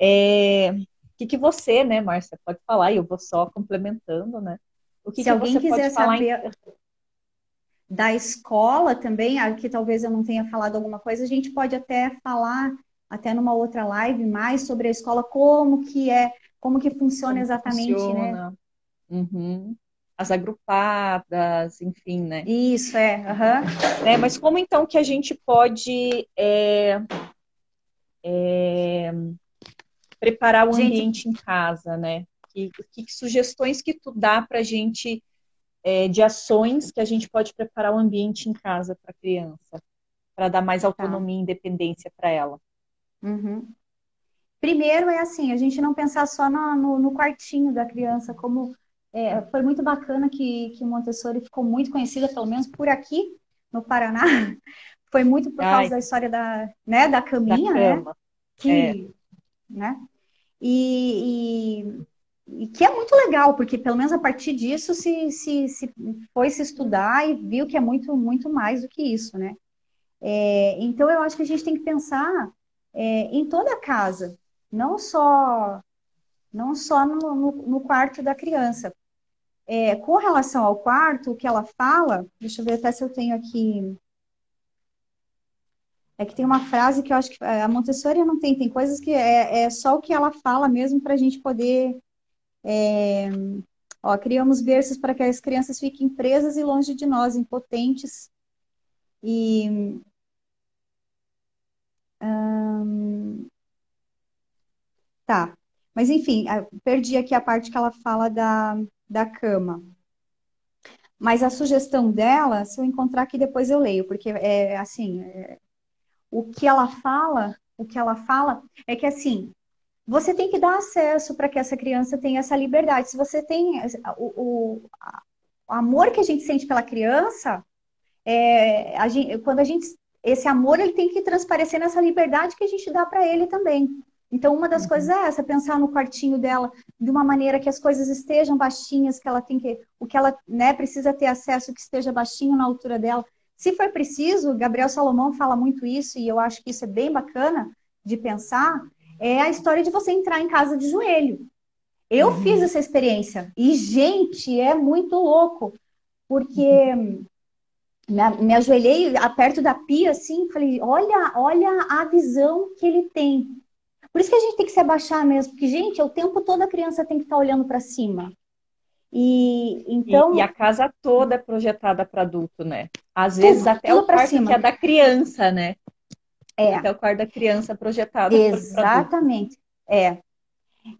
é... o que, que você, né, Márcia, pode falar, e eu vou só complementando, né? O que se que alguém quiser saber, da escola também, aqui talvez eu não tenha falado alguma coisa, a gente pode até falar até numa outra live mais sobre a escola, como que é, como que funciona como exatamente, né? funciona. né? Uhum. As agrupadas, enfim, né? Isso, é. Uhum. Mas como então que a gente pode é, é, preparar o gente... ambiente em casa, né? Que, que, sugestões que tu dá para a gente é, de ações que a gente pode preparar o ambiente em casa para a criança, para dar mais tá. autonomia e independência para ela. Uhum. Primeiro é assim, a gente não pensar só no, no, no quartinho da criança, como é, foi muito bacana que, que Montessori ficou muito conhecida, pelo menos por aqui, no Paraná. *laughs* Foi muito por causa Ai. da história da, né, da caminha, da né? Que, é. né? E, e, e que é muito legal, porque pelo menos a partir disso se, se, se foi se estudar e viu que é muito, muito mais do que isso, né? É, então eu acho que a gente tem que pensar é, em toda a casa, não só não só no, no, no quarto da criança. É, com relação ao quarto, o que ela fala, deixa eu ver até se eu tenho aqui. É que tem uma frase que eu acho que a Montessori não tem, tem coisas que é, é só o que ela fala mesmo para a gente poder. É, ó, criamos berços para que as crianças fiquem presas e longe de nós, impotentes. E. Tá. Mas enfim, perdi aqui a parte que ela fala da, da cama. Mas a sugestão dela, se eu encontrar aqui depois eu leio, porque é assim, é, o que ela fala, o que ela fala é que assim, você tem que dar acesso para que essa criança tenha essa liberdade. Se você tem o, o, o amor que a gente sente pela criança, é, a gente, quando a gente esse amor ele tem que transparecer nessa liberdade que a gente dá para ele também. Então, uma das uhum. coisas é essa, pensar no quartinho dela de uma maneira que as coisas estejam baixinhas, que ela tem que, o que ela né, precisa ter acesso que esteja baixinho na altura dela. Se for preciso, Gabriel Salomão fala muito isso, e eu acho que isso é bem bacana de pensar, é a história de você entrar em casa de joelho. Eu uhum. fiz essa experiência, e, gente, é muito louco, porque uhum. me, me ajoelhei perto da pia, assim, falei, olha, olha a visão que ele tem por isso que a gente tem que se abaixar mesmo, porque, gente, o tempo todo a criança tem que estar olhando para cima. E então. E, e, a casa toda é projetada para adulto, né? Às vezes tudo, até tudo o quarto cima. que é da criança, né? É. Até o quarto da criança projetado. Exatamente. É.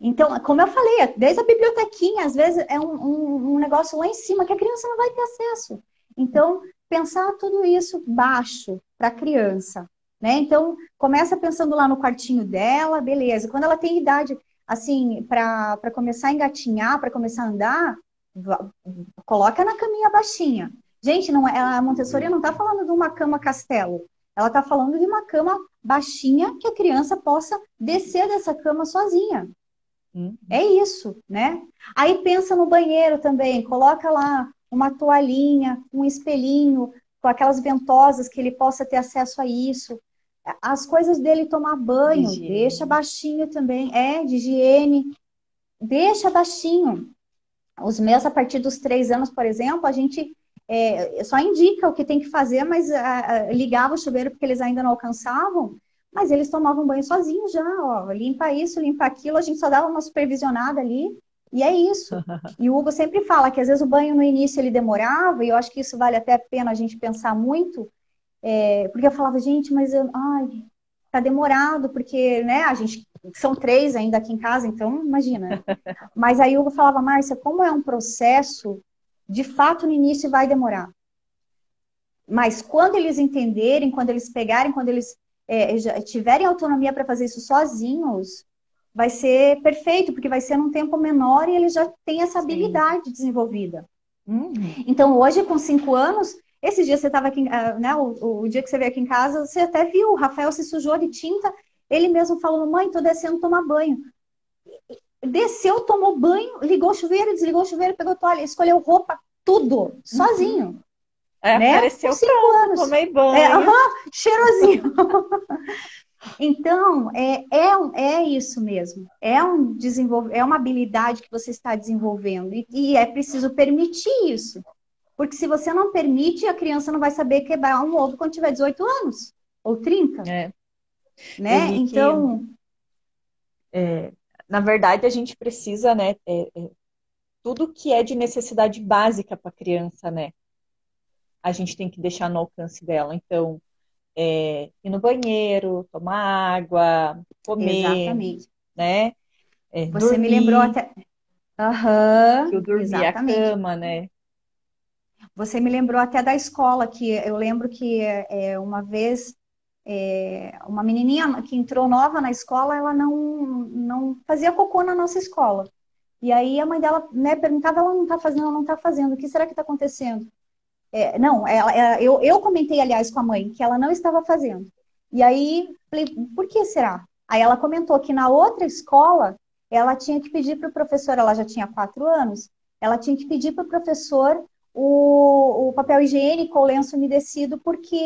Então, como eu falei, desde a bibliotequinha, às vezes é um, um, um negócio lá em cima que a criança não vai ter acesso. Então, pensar tudo isso baixo para a criança, né? Então, começa pensando lá no quartinho dela, beleza. Quando ela tem idade, assim, para começar a engatinhar, para começar a andar, coloca na caminha baixinha. Gente, não, é, a Montessori não está falando de uma cama castelo. Ela está falando de uma cama baixinha que a criança possa descer dessa cama sozinha. Uhum. É isso, né? Aí pensa no banheiro também, coloca lá uma toalhinha, um espelhinho, com aquelas ventosas que ele possa ter acesso a isso as coisas dele tomar banho, de deixa baixinho também, é, de higiene, deixa baixinho. Os meus, a partir dos três anos, por exemplo, a gente é, só indica o que tem que fazer, mas a, a, ligava o chuveiro porque eles ainda não alcançavam, mas eles tomavam banho sozinhos já, ó, limpa isso, limpa aquilo, a gente só dava uma supervisionada ali, e é isso. *laughs* E o Hugo sempre fala que às vezes o banho no início ele demorava, e eu acho que isso vale até a pena a gente pensar muito, é, porque eu falava, gente, mas eu, ai, tá demorado, porque, né, a gente, são três ainda aqui em casa, então imagina. *laughs* Mas aí eu falava, Márcia, como é um processo, de fato no início vai demorar. Mas quando eles entenderem, quando eles pegarem, quando eles é, já tiverem autonomia para fazer isso sozinhos, vai ser perfeito, porque vai ser num tempo menor e eles já têm essa habilidade Sim. desenvolvida. Uhum. Então, hoje, com cinco anos, esse dia você estava aqui, ah, né? O, o, dia que você veio aqui em casa, você até viu, o Rafael se sujou de tinta. Ele mesmo falou, mãe, tô descendo tomar banho. Desceu, tomou banho, ligou o chuveiro, desligou o chuveiro, pegou toalha, escolheu roupa, tudo, sozinho. É, né? apareceu Com cinco pronto, anos. tomei banho. É, uhum, cheirosinho. *laughs* então, é, é, é isso mesmo. É, um desenvolve, é uma habilidade que você está desenvolvendo. E, e é preciso permitir isso. Porque se você não permite, a criança não vai saber quebrar um ovo quando tiver 18 anos ou 30. É. Né? Então. Que, é, na verdade, a gente precisa, né? É, é, tudo que é de necessidade básica para a criança, né? A gente tem que deixar no alcance dela. Então, é, ir no banheiro, tomar água, comer. Exatamente. Né? É, Você dormir, me lembrou até. Aham. Uhum, que eu dormi a cama, né? Você me lembrou até da escola, que eu lembro que é, uma vez é, uma menininha que entrou nova na escola, ela não, não fazia cocô na nossa escola. E aí a mãe dela né, perguntava, ela não está fazendo, ela não está fazendo, o que será que está acontecendo? É, não, ela, ela, eu, eu comentei, aliás, com a mãe que ela não estava fazendo. E aí, falei, por que será? Aí ela comentou que na outra escola, ela tinha que pedir para o professor, ela já tinha quatro anos, ela tinha que pedir para o professor o, o papel higiênico ou lenço umedecido porque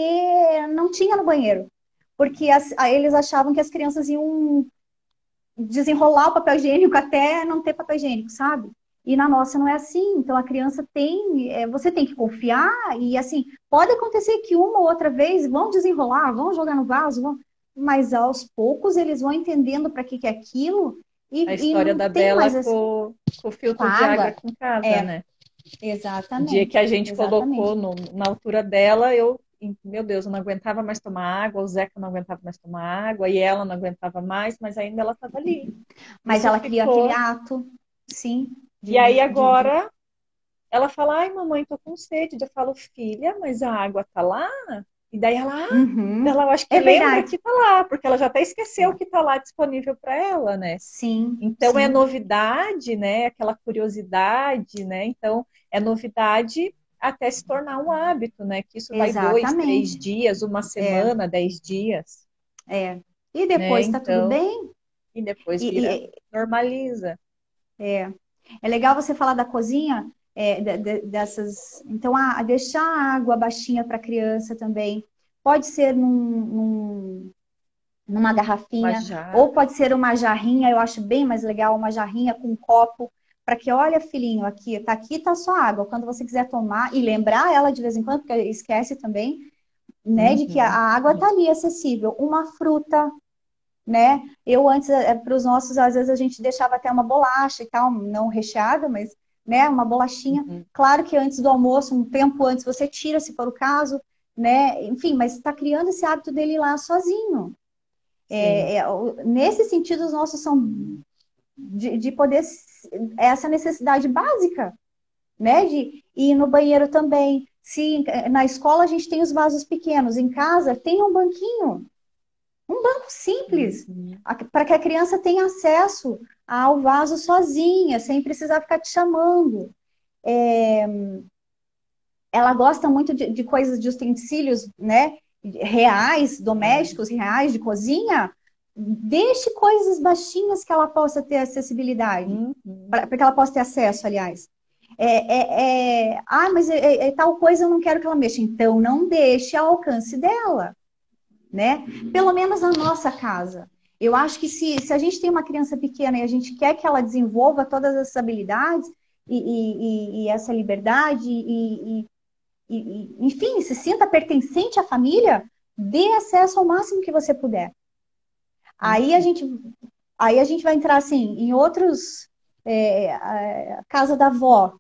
não tinha no banheiro. Porque as, eles achavam que as crianças iam desenrolar o papel higiênico até não ter papel higiênico, sabe? E na nossa não é assim. Então a criança tem, é, você tem que confiar e assim pode acontecer que uma ou outra vez vão desenrolar, vão jogar no vaso, vão, mas aos poucos eles vão entendendo para que, que é aquilo. E, a história da Bela com, assim, com, o filtro com de água com casa, é, né? Exatamente. O dia que a gente exatamente. colocou no, na altura dela, eu meu Deus, eu não aguentava mais tomar água, o Zeca não aguentava mais tomar água, e ela não aguentava mais, mas ainda ela estava ali. Mas Isso ela queria aquele ato, sim. De, e aí agora de... ela fala, ai mamãe, tô com sede. Eu falo, filha, mas a água tá lá? E daí ela, ah, uhum. ela acho que é lembra verdade. que tá lá, porque ela já até esqueceu que tá lá disponível para ela, né? Sim. Então sim. é novidade, né? Aquela curiosidade, né? Então é novidade até se tornar um hábito, né? Que isso vai Exatamente. dois, três dias, uma semana, é. dez dias. É. E depois né? tá então, tudo bem? E depois vira, e, normaliza. É. É legal você falar da cozinha, é, de, de, dessas. Então, a, deixar a água baixinha para a criança também. Pode ser num, num numa garrafinha, ou pode ser uma jarrinha, eu acho bem mais legal, uma jarrinha com um copo, para que, olha, filhinho, aqui, tá aqui, tá só água. Quando você quiser tomar, e lembrar ela de vez em quando, porque esquece também, né, uhum. de que a uhum. água tá ali acessível. Uma fruta, né? Eu antes, é, para os nossos, às vezes a gente deixava até uma bolacha e tal, não recheada, mas né, uma bolachinha. Uhum. Claro que antes do almoço, um tempo antes, você tira, se for o caso, né? Enfim, mas está criando esse hábito dele lá sozinho. É, é, nesse sentido, os nossos são de, de poder essa necessidade básica, né? De ir no banheiro também. Se na escola a gente tem os vasos pequenos, em casa tem um banquinho, um banco simples, uhum. para que a criança tenha acesso ao vaso sozinha, sem precisar ficar te chamando. É... Ela gosta muito de, de, coisas de utensílios, né? Reais, domésticos, reais, de cozinha. Deixe coisas baixinhas que ela possa ter acessibilidade, uhum. para que ela possa ter acesso, aliás. É, é, é... ah, mas é, é, é, tal coisa eu não quero que ela mexa. Então, não deixe ao alcance dela né? Pelo menos na nossa casa. Eu acho que se, se a gente tem uma criança pequena e a gente quer que ela desenvolva todas essas habilidades e, e, e essa liberdade e, e, enfim, se sinta pertencente à família, dê acesso ao máximo que você puder. Aí a gente, aí a gente vai entrar assim em outros é, casa da avó,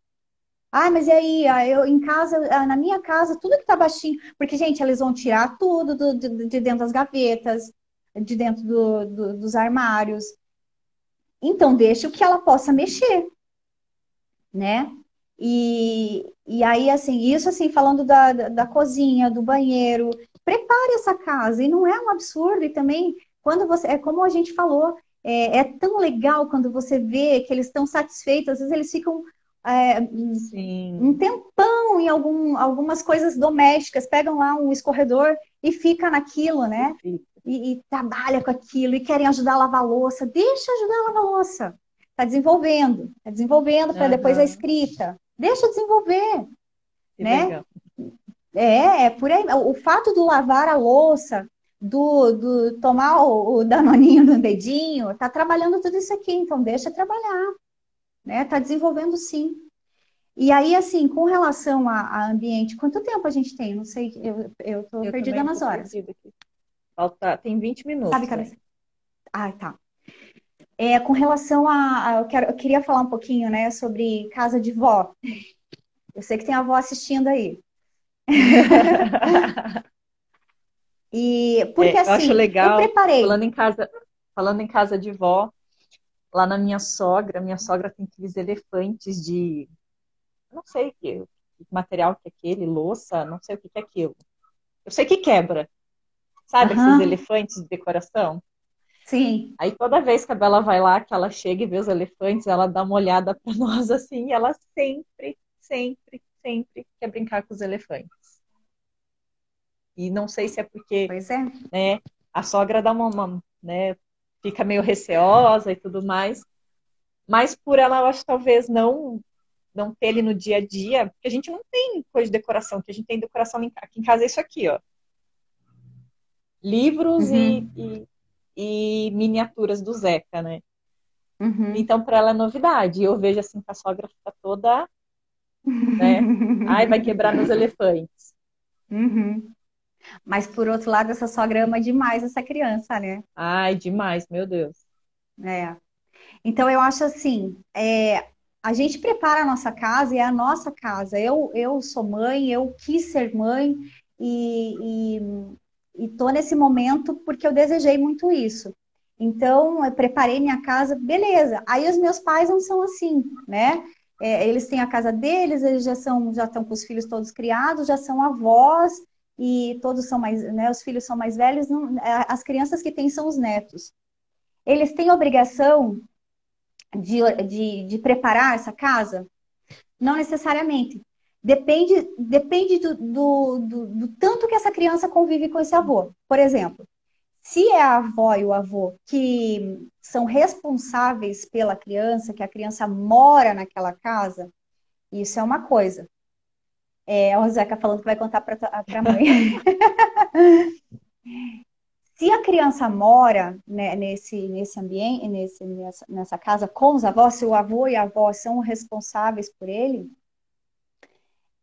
ah, mas e aí, ah, eu em casa, ah, na minha casa, tudo que tá baixinho. Porque, gente, eles vão tirar tudo do, de, dentro das gavetas, de dentro do, do, dos armários. Então, deixa o que ela possa mexer, né? E, e aí, assim, isso assim, falando da, da, da cozinha, do banheiro, prepare essa casa. E não é um absurdo. E também, quando você, é como a gente falou, é, é tão legal quando você vê que eles estão satisfeitos, às vezes eles ficam é, um tempão em algum, algumas coisas domésticas, pegam lá um escorredor e fica naquilo, né? E, e, trabalha com aquilo e querem ajudar a lavar a louça. Deixa ajudar a lavar a louça. Está desenvolvendo, está desenvolvendo para uhum. depois a escrita. Deixa desenvolver, que né? Legal. É, é por aí. O fato do lavar a louça, do, do tomar o, o danoninho no dedinho, tá trabalhando tudo isso aqui. Então deixa trabalhar né? Está desenvolvendo sim. E aí, assim, com relação a, a, ambiente, quanto tempo a gente tem? Não sei, eu, eu tô eu perdida nas horas. Falta, tem 20 minutos. Sabe? Né? Ah, tá. É, com relação a, a eu, quero, eu queria falar um pouquinho, né, sobre casa de vó. *laughs* Eu sei que tem a avó assistindo aí. *laughs* e porque é, assim, eu acho legal, eu preparei. Falando em casa, falando em casa de vó, lá na minha sogra, minha sogra tem aqueles elefantes de. Não sei que, que material que é aquele, louça, não sei o que, que é aquilo. Eu sei que quebra. Sabe uhum. esses elefantes de decoração? Sim. Aí toda vez que a Bela vai lá, que ela chega e vê os elefantes, ela dá uma olhada para *laughs* nós assim, ela sempre, sempre, sempre quer brincar com os elefantes. E não sei se é porque pois é. né, a sogra dá uma, uma né, fica meio receosa e tudo mais. Mas por ela, eu acho talvez não não ter ele no dia a dia, porque a gente não tem coisa de decoração, que a gente tem decoração aqui em casa é isso aqui, ó. Livros uhum. e, e, e, miniaturas do Zeca, né? Uhum. Então, para ela é novidade. Eu vejo assim que a sogra fica toda. Né? *laughs* Ai, vai quebrar meus elefantes. Uhum. Mas, por outro lado, essa sogra ama demais essa criança, né? Ai, demais, meu Deus. É. Então, eu acho assim: é, a gente prepara a nossa casa e é a nossa casa. Eu, eu sou mãe, eu quis ser mãe e, e, e tô nesse momento porque eu desejei muito isso. Então, eu preparei minha casa, beleza. Aí os meus pais não são assim, né? É, eles têm a casa deles, eles já são, já estão com os filhos todos criados, já são avós e todos são mais, né? Os filhos são mais velhos, não, é, as crianças que têm são os netos. Eles têm obrigação de, de, de preparar essa casa? Não necessariamente. Depende, depende do, do, do, do tanto que essa criança convive com esse avô. Por exemplo, se é a avó e o avô que são responsáveis pela criança, que a criança mora naquela casa, isso é uma coisa. É, o Zeca falando que vai contar para a mãe. *laughs* Se a criança mora né, nesse, nesse ambiente, nesse, nessa, nessa casa com os avós, se o avô e a avó são responsáveis por ele,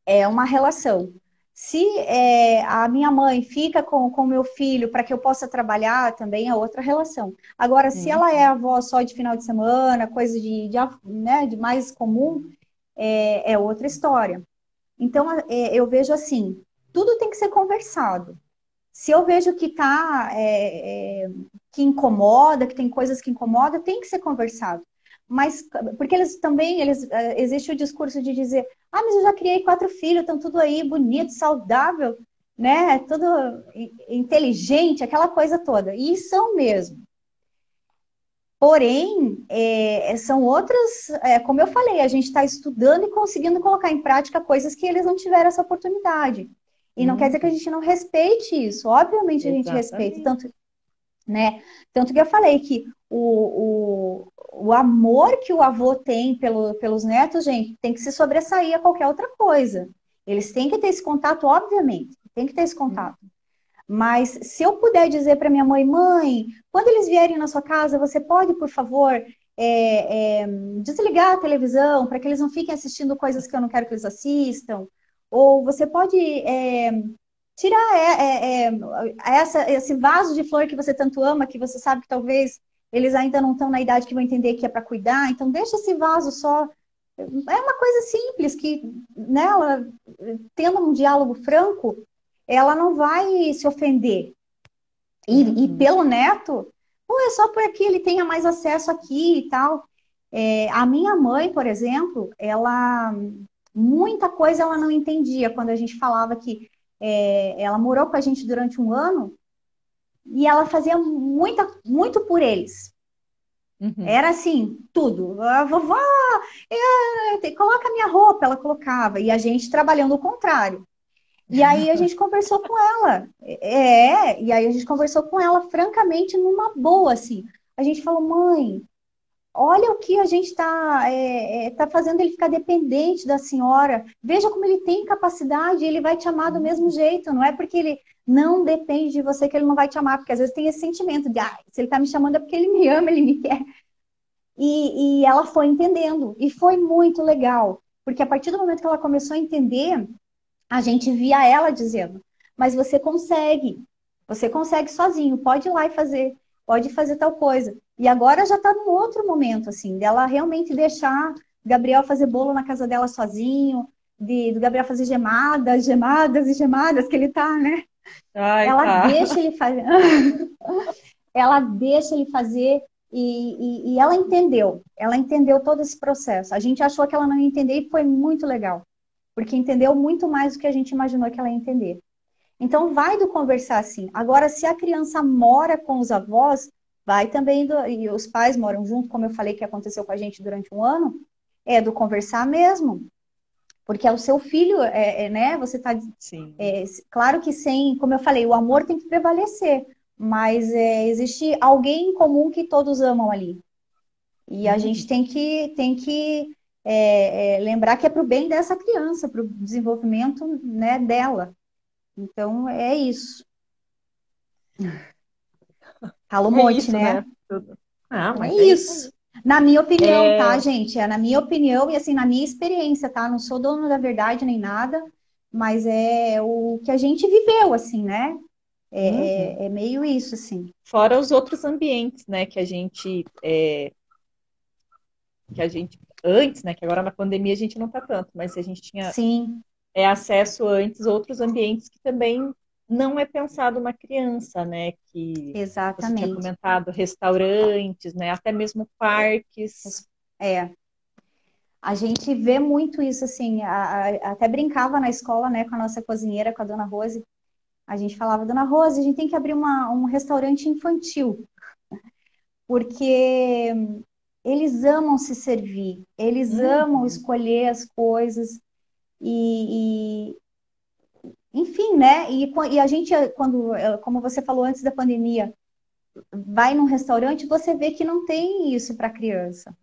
é uma relação. Se é, a minha mãe fica com o meu filho para que eu possa trabalhar, também é outra relação. Agora, se ela é avó só de final de semana, coisa de, de, né, de mais comum, é, é, outra história. Então, é, eu vejo assim, tudo tem que ser conversado. Se eu vejo que tá, é, é, que incomoda, que tem coisas que incomodam, tem que ser conversado mas porque eles também eles uh, existe o discurso de dizer ah mas eu já criei quatro filhos estão tudo aí bonito saudável né tudo inteligente aquela coisa toda. E são mesmo. Porém é, são outras é, como eu falei a gente está estudando e conseguindo colocar em prática coisas que eles não tiveram essa oportunidade. E hum. não quer dizer que a gente não respeite isso. Obviamente a gente respeita. Tanto né tanto que eu falei que o, o, o amor que o avô tem pelo, pelos netos, gente, tem que se sobressair a qualquer outra coisa. Eles têm que ter esse contato, obviamente, tem que ter esse contato. Mas se eu puder dizer para minha mãe, mãe, quando eles vierem na sua casa, você pode, por favor, é, é, desligar a televisão para que eles não fiquem assistindo coisas que eu não quero que eles assistam? Ou você pode é, tirar é, é, é, essa, esse vaso de flor que você tanto ama, que você sabe que talvez eles ainda não estão na idade que vão entender que é para cuidar, então deixa esse vaso só. É uma coisa simples que, nela, né, tendo um diálogo franco, ela não vai se ofender. E, uhum. e pelo neto, pô, é só porque ele tenha mais acesso aqui e tal. É, a minha mãe, por exemplo, ela muita coisa ela não entendia quando a gente falava que é, ela morou com a gente durante um ano e ela fazia muita, muito por eles. Uhum. Era assim, tudo. A vovó, é, coloca minha roupa, ela colocava. E a gente trabalhando o contrário. E aí a gente conversou com ela. É, e aí a gente conversou com ela, francamente, numa boa, assim. A gente falou, mãe, olha o que a gente está é, é, tá fazendo ele ficar dependente da senhora. Veja como ele tem capacidade, ele vai te amar do mesmo jeito. Não é porque ele não depende de você que ele não vai te amar, porque às vezes tem esse sentimento de, ah, se ele está me chamando é porque ele me ama, ele me quer. E, e ela foi entendendo, e foi muito legal, porque a partir do momento que ela começou a entender, a gente via ela dizendo, mas você consegue, você consegue sozinho, pode ir lá e fazer, pode fazer tal coisa. E agora já está num outro momento, assim, dela realmente deixar Gabriel fazer bolo na casa dela sozinho, de, do Gabriel fazer gemadas, gemadas e gemadas que ele tá, né? Ai, ela tá. deixa ele fazer. *laughs* ela deixa ele fazer e, e, e, ela entendeu. Ela entendeu todo esse processo. A gente achou que ela não ia entender e foi muito legal. Porque entendeu muito mais do que a gente imaginou que ela ia entender. Então, vai do conversar assim. Agora, se a criança mora com os avós, vai também do, e os pais moram junto, como eu falei que aconteceu com a gente durante um ano, é do conversar mesmo. Porque é o seu filho, é, é né? Você está. É, claro que sem, como eu falei, o amor tem que prevalecer, mas é, existe alguém em comum que todos amam ali. E a uhum. gente tem que, tem que é, é, lembrar que é para o bem dessa criança, para o desenvolvimento né, dela. Então é isso. Falo um monte, isso, né? né? Ah, é isso. Na minha opinião, é... tá, gente? É na minha opinião e assim, na minha experiência, tá? Não sou dono da verdade nem nada, mas é o que a gente viveu, assim, né? É, uhum. é, é, meio isso, assim. Fora os outros ambientes, né, que a gente é, que a gente antes, né, que agora na pandemia a gente não tá tanto, mas a gente tinha Sim. É, acesso antes outros ambientes que também não é pensado uma criança, né? Que Exatamente. você tinha comentado, restaurantes, né? Até mesmo parques. É. A gente vê muito isso, assim, a, a, até brincava na escola, né, com a nossa cozinheira, com a dona Rose. A gente falava, dona Rose, a gente tem que abrir uma, um restaurante infantil. *laughs* Porque eles amam se servir, eles uhum. amam escolher as coisas. E, e, enfim, né? E, e a gente, quando, como você falou antes da pandemia, vai num restaurante, você vê que não tem isso para criança.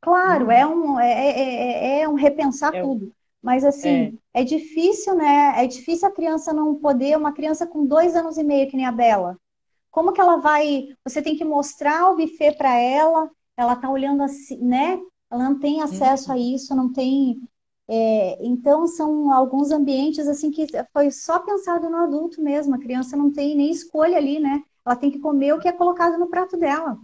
Claro, uhum. é, um, é, é, é, é um repensar é, tudo. Mas assim, é. é. difícil, né? É difícil a criança não poder, uma criança com dois anos e meio, que nem a Bela. Como que ela vai. Você tem que mostrar o buffet para ela, ela tá olhando assim, né? Ela não tem acesso uhum. a isso, não tem. É, então, são alguns ambientes assim que foi só pensado no adulto mesmo. A criança não tem nem escolha ali, né? Ela tem que comer o que é colocado no prato dela.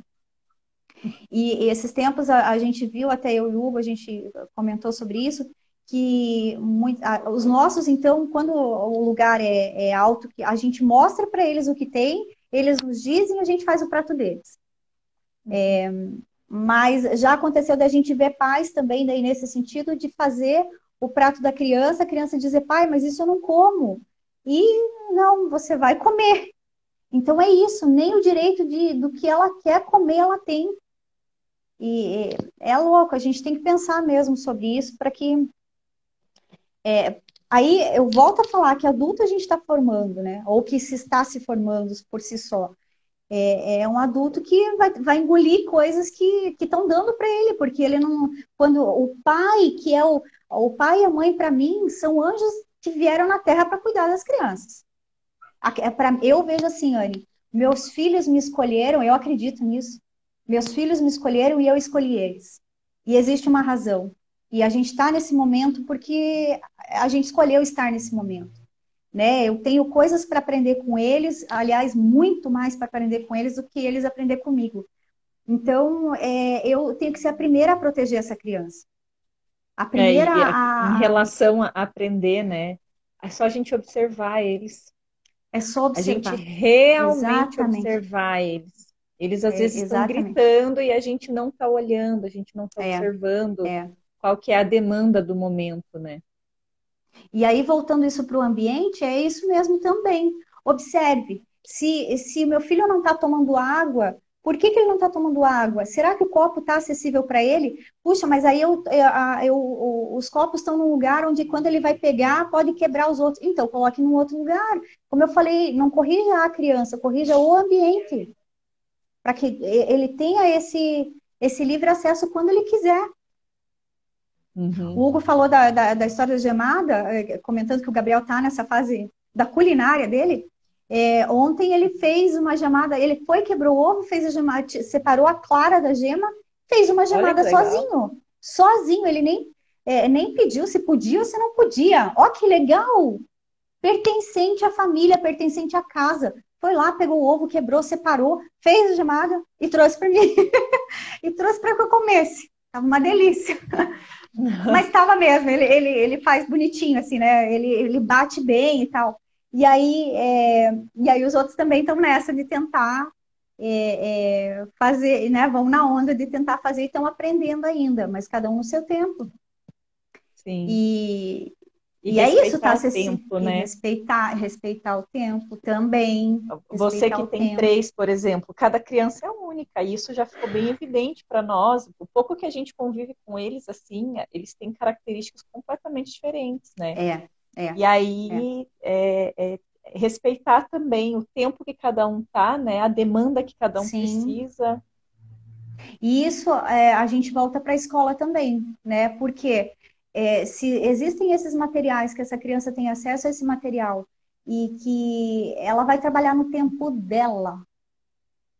E, e esses tempos a, a, gente viu, até eu e o Hugo, a gente comentou sobre isso, que muito, a, os nossos, então, quando o lugar é, é alto, a gente mostra para eles o que tem, eles nos dizem, a gente faz o prato deles. É, mas já aconteceu da gente ver pais também, daí nesse sentido, de fazer o prato da criança, a criança dizer, pai, mas isso eu não como. E não, você vai comer. Então é isso, nem o direito de, do que ela quer comer ela tem. E é louco, a gente tem que pensar mesmo sobre isso para que. É, aí eu volto a falar que adulto a gente está formando, né? Ou que se está se formando por si só. É, é um adulto que vai, vai engolir coisas que estão dando para ele, porque ele não. Quando o pai, que é o, o pai e a mãe, para mim, são anjos que vieram na terra para cuidar das crianças. É pra, eu vejo assim, Anne, meus filhos me escolheram, eu acredito nisso. Meus filhos me escolheram e eu escolhi eles. E existe uma razão. E a gente está nesse momento porque a gente escolheu estar nesse momento né? Eu tenho coisas para aprender com eles, aliás, muito mais para aprender com eles do que eles aprender comigo. Então, é, eu tenho que ser a primeira a proteger essa criança. A primeira é, a, a... Em relação a aprender, né? É só a gente observar eles. É só observar. A gente realmente exatamente. observar eles. Eles às é, vezes exatamente. estão gritando e a gente não está olhando, a gente não está é, observando é. qual que é a demanda do momento, né? E aí, voltando isso para o ambiente, é isso mesmo também. Observe, se, se meu filho não está tomando água, por que, que ele não está tomando água? Será que o copo está acessível para ele? Puxa, mas aí eu, eu, eu, os copos estão num lugar onde quando ele vai pegar, pode quebrar os outros. Então, coloque num outro lugar. Como eu falei, não corrija a criança, corrija o ambiente. Para que ele tenha esse, esse livre acesso quando ele quiser. Uhum. O Hugo falou da, da, da, história da gemada, eh, comentando que o Gabriel está nessa fase da culinária dele. É, ontem ele fez uma gemada, ele foi, quebrou o ovo, fez a gemada, separou a clara da gema, fez uma gemada sozinho. Sozinho, ele nem, é, nem pediu se podia ou se não podia. Ó, que legal! Pertencente à família, pertencente à casa. Foi lá, pegou o ovo, quebrou, separou, fez a gemada e trouxe para mim. *laughs* e trouxe para que eu comesse. Tava uma delícia. Mas estava mesmo, ele, ele, ele faz bonitinho, assim, né? Ele, ele bate bem e tal. E aí, é, e aí os outros também estão nessa de tentar é, é, fazer, né? Vão na onda de tentar fazer e estão aprendendo ainda, mas cada um no seu tempo. Sim. E, e, e é isso, tá? Você tempo, né? respeitar, respeitar o tempo também. Você que tem tempo. três, por exemplo, cada criança é única, e isso já ficou bem evidente para nós. O pouco que a gente convive com eles, assim, eles têm características completamente diferentes, né? É, é. E aí, é. É, é respeitar também o tempo que cada um tá, né? A demanda que cada um Sim. precisa. E isso é, a gente volta para a escola também, né? Porque é, se existem esses materiais, que essa criança tem acesso a esse material e que ela vai trabalhar no tempo dela.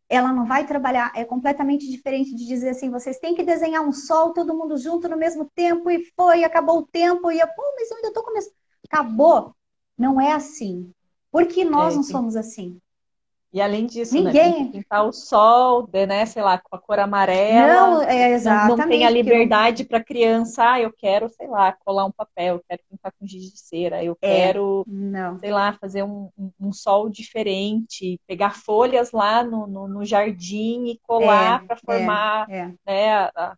ela não vai trabalhar, é completamente diferente de dizer assim, vocês têm que desenhar um sol, todo mundo junto no mesmo tempo, e foi, acabou o tempo, e eu, pô, mas eu ainda tô começando. Acabou. Não é assim. Porque nós é, não somos assim. E além disso, né, Ninguém... né, pintar o sol, né, sei lá, com a cor amarela. Não, é exatamente. Não, tem a liberdade eu... para criança, ah, eu quero, sei lá, colar um papel, eu quero pintar com giz de cera, eu é, quero, não. sei lá, fazer um, um, um, sol diferente, pegar folhas lá no, no, no jardim e colar é, para formar, é, é. né, a, a,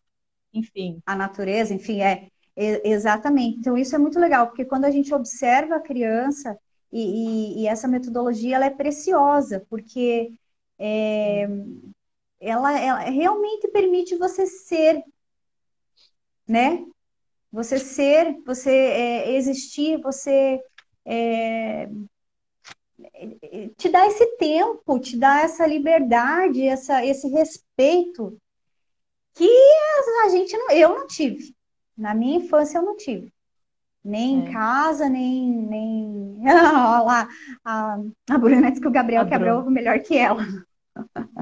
enfim. A natureza, enfim, é. Exatamente. Então, isso é muito legal, porque quando a gente observa a criança, e, e, e essa metodologia ela é preciosa, porque é, ela, ela realmente permite você ser, né? Você ser, você é, existir, você é, te dá esse tempo, te dá essa liberdade, essa, esse respeito que a gente não, eu não tive. Na minha infância eu não tive nem é. em casa, nem. nem... *laughs* Olha lá, a, a Bruna disse que o Gabriel a quebrou Bruna. melhor que ela.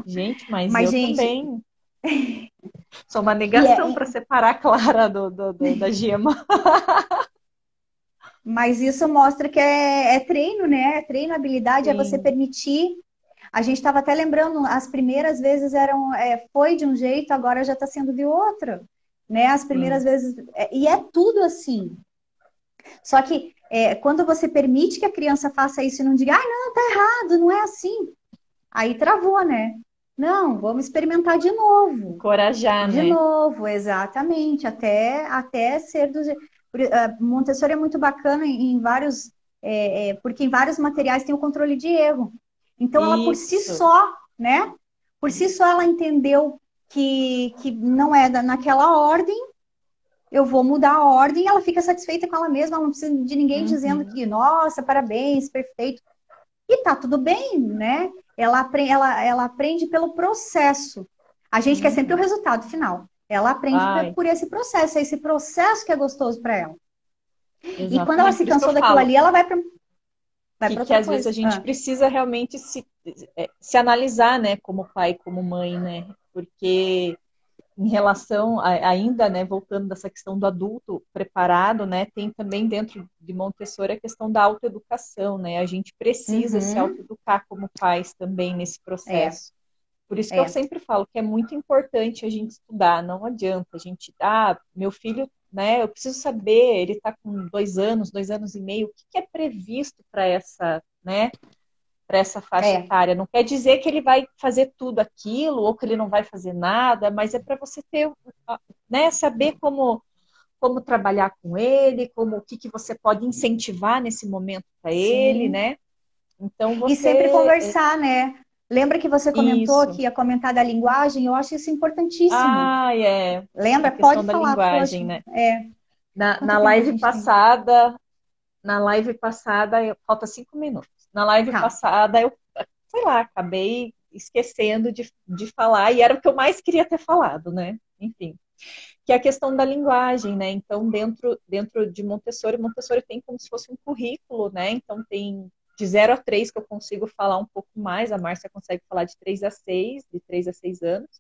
Gente, mas, mas eu gente... também. *laughs* Sou uma negação é... para separar a Clara do, do, do da Gema. *laughs* Mas isso mostra que é, é treino, né? É treino, habilidade, Sim. é você permitir. A gente estava até lembrando, as primeiras vezes eram, é, foi de um jeito, agora já está sendo de outro. Né? As primeiras Sim. vezes. É, e é tudo assim. Só que é, quando você permite que a criança faça isso e não diga, ah, não, tá errado, não é assim. Aí travou, né? Não, vamos experimentar de novo. Corajar, de né? De novo, exatamente. Até, até ser do. Montessori é muito bacana em, vários. É, é, porque em vários materiais tem o controle de erro. Então, Isso. ela por si só, né? Por si só, ela entendeu que, que não é naquela ordem, eu vou mudar a ordem e ela fica satisfeita com ela mesma, ela não precisa de ninguém uhum. dizendo que, nossa, parabéns, perfeito. E tá tudo bem, né? Ela, aprende, ela, ela aprende pelo processo. A gente uhum. quer sempre o resultado final. Ela aprende Ai. por esse processo, é esse processo que é gostoso para ela. Exatamente. E quando ela se cansou daquilo ali, ela vai para Vai que, que às vezes a gente ah. precisa realmente se, é, se analisar, né, como pai, como mãe, né? Porque em relação a, ainda, né, voltando dessa questão do adulto preparado, né, tem também dentro de Montessori a questão da autoeducação, né? A gente precisa uhum. se autoeducar como pais também nesse processo. É. Por isso que é. eu sempre falo que é muito importante a gente estudar, não adianta a gente, ah, meu filho, né, eu preciso saber, ele está com dois anos, dois anos e meio, o que, que é previsto para essa, né, para essa faixa é. etária. Não quer dizer que ele vai fazer tudo aquilo ou que ele não vai fazer nada, mas é para você ter, né, saber como como trabalhar com ele, como o que, que você pode incentivar nesse momento para ele, né? Então você... E sempre conversar, né? Lembra que você comentou isso. que ia comentar da linguagem? Eu acho isso importantíssimo. Ah, é. Lembra? Pode da falar. linguagem, né? É. Na, na live passada, tem? na live passada, falta cinco minutos. Na live tá. passada, eu, sei lá, acabei esquecendo de, de falar, e era o que eu mais queria ter falado, né? Enfim. Que é a questão da linguagem, né? Então, dentro, dentro de Montessori, Montessori tem como se fosse um currículo, né? Então, tem de 0 a 3 que eu consigo falar um pouco mais, a Márcia consegue falar de 3 a 6, de 3 a 6 anos.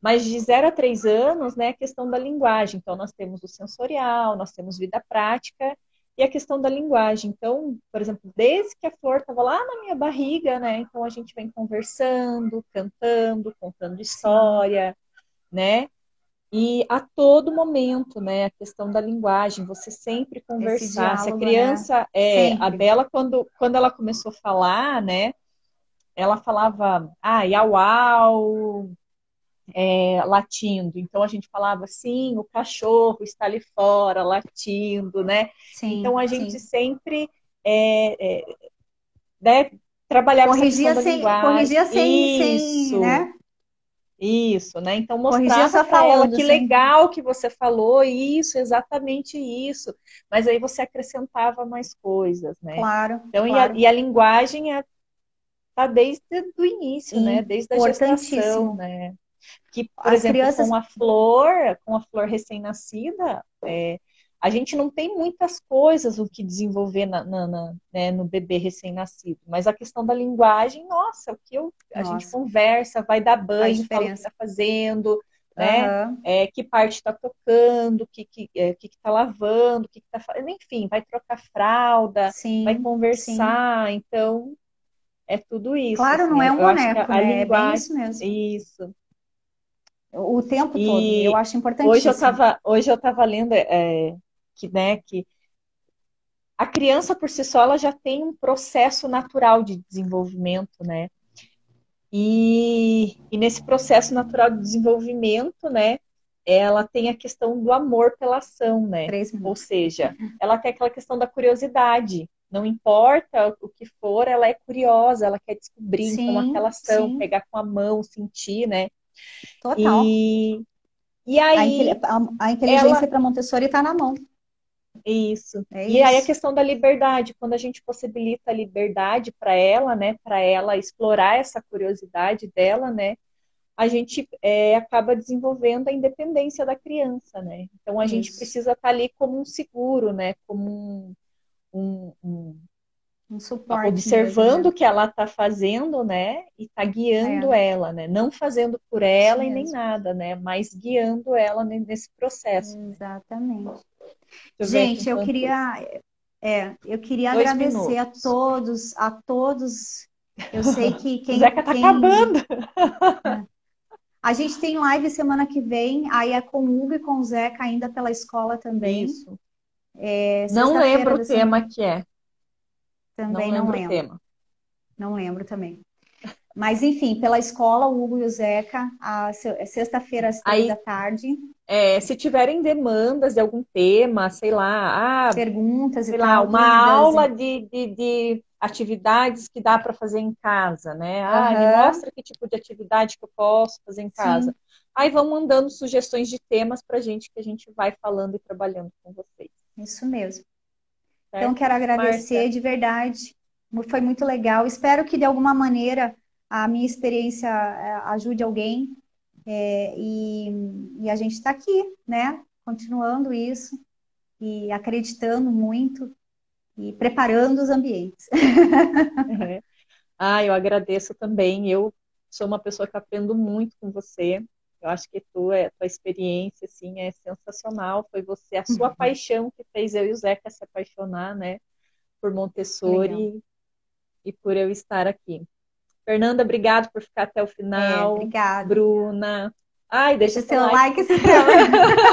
Mas de 0 a 3 anos, né, a questão da linguagem. Então, nós temos o sensorial, nós temos vida prática e a questão da linguagem. Então, por exemplo, desde que a flor estava lá na minha barriga, né? Então a gente vem conversando, cantando, contando história, né? E a todo momento, né, a questão da linguagem, você sempre conversar. Diálogo, Se a né? criança, né? é, sempre. a Bela, quando, quando ela começou a falar, né, ela falava, ah, iau, au, é, latindo. Então a gente falava assim, o cachorro está ali fora latindo, né? Sim, então a gente sim. sempre é, é, né, trabalhar corrigia sem, corrigia sem, Isso. sem, né? Isso, né? Então mostrar para ela que legal que você falou isso, exatamente isso. Mas aí você acrescentava mais coisas, né? Claro. Então claro. E, a, e, a, linguagem é, tá desde o início, né? Desde a gestação, né? Que, por As exemplo, crianças... com a flor, com a flor recém-nascida, é, a gente não tem muitas coisas o que desenvolver na, na, na, né, no bebê recém-nascido, mas a questão da linguagem, nossa, o que eu, a nossa. gente conversa, vai dar banho, fala o que está fazendo, né? Uhum. É, que parte está tocando, o que que é, que está lavando, o que está fazendo, enfim, vai trocar fralda, sim, vai conversar, sim. então é tudo isso. Claro, assim, não é um boneco, né? linguagem, é isso mesmo. Isso. O tempo e todo, eu acho importante. Hoje eu estava hoje eu tava lendo é, que, né, que a criança por si só ela já tem um processo natural de desenvolvimento, né? E, e nesse processo natural de desenvolvimento, né, ela tem a questão do amor pela ação, né? Ou seja, ela tem aquela questão da curiosidade. Não importa o que for, ela é curiosa, ela quer descobrir então, sim, então aquela ação, sim. pegar com a mão, sentir, né? Total. E, e aí a, a inteligência ela... para Montessori está na mão. Isso. É e isso. aí a questão da liberdade, quando a gente possibilita a liberdade para ela, né, para ela explorar essa curiosidade dela, né, a gente é, acaba desenvolvendo a independência da criança, né? Então a isso. gente precisa estar tá ali como um seguro, né, como um, um, um, um suporte observando mesmo, né? o que ela está fazendo, né, e está guiando é. ela, né, não fazendo por ela e nem nada, né, mas guiando ela nesse processo. Exatamente. Gente, eu queria, é, eu queria Dois agradecer minutos. a todos, a todos. Eu sei que *laughs* quem. Zeca tá quem... acabando. *laughs* É. A gente tem live semana que vem, aí é com o Hugo e com o Zeca ainda pela escola também. Isso. É, não lembro o tema semana... que é. Também não, não lembro. lembro. Não lembro também. Mas, enfim, pela escola, o Hugo e o Zeca, a é sexta-feira às três da tarde. É, se tiverem demandas de algum tema, sei lá, ah, perguntas sei e lá, tal, uma aula de, de, de, atividades que dá para fazer em casa, né? Ah, uhum. me mostra que tipo de atividade que eu posso fazer em casa. Sim. Aí vão mandando sugestões de temas para gente que a gente vai falando e trabalhando com vocês. Isso mesmo. Certo? Então, quero agradecer Marta. de verdade. Foi muito legal. Espero que de alguma maneira a minha experiência é, ajude alguém. É, e, e, a gente está aqui, né? Continuando isso e acreditando muito e preparando os ambientes. É. Ah, eu agradeço também. Eu sou uma pessoa que aprendo muito com você. Eu acho que tu, a tua experiência assim é sensacional. Foi você, a sua uhum. paixão que fez eu e o Zeca se apaixonar, né, por Montessori e por eu estar aqui. Fernanda, obrigado por ficar até o final. É, obrigada. Bruna. Ai, deixa, deixa seu like. like *laughs*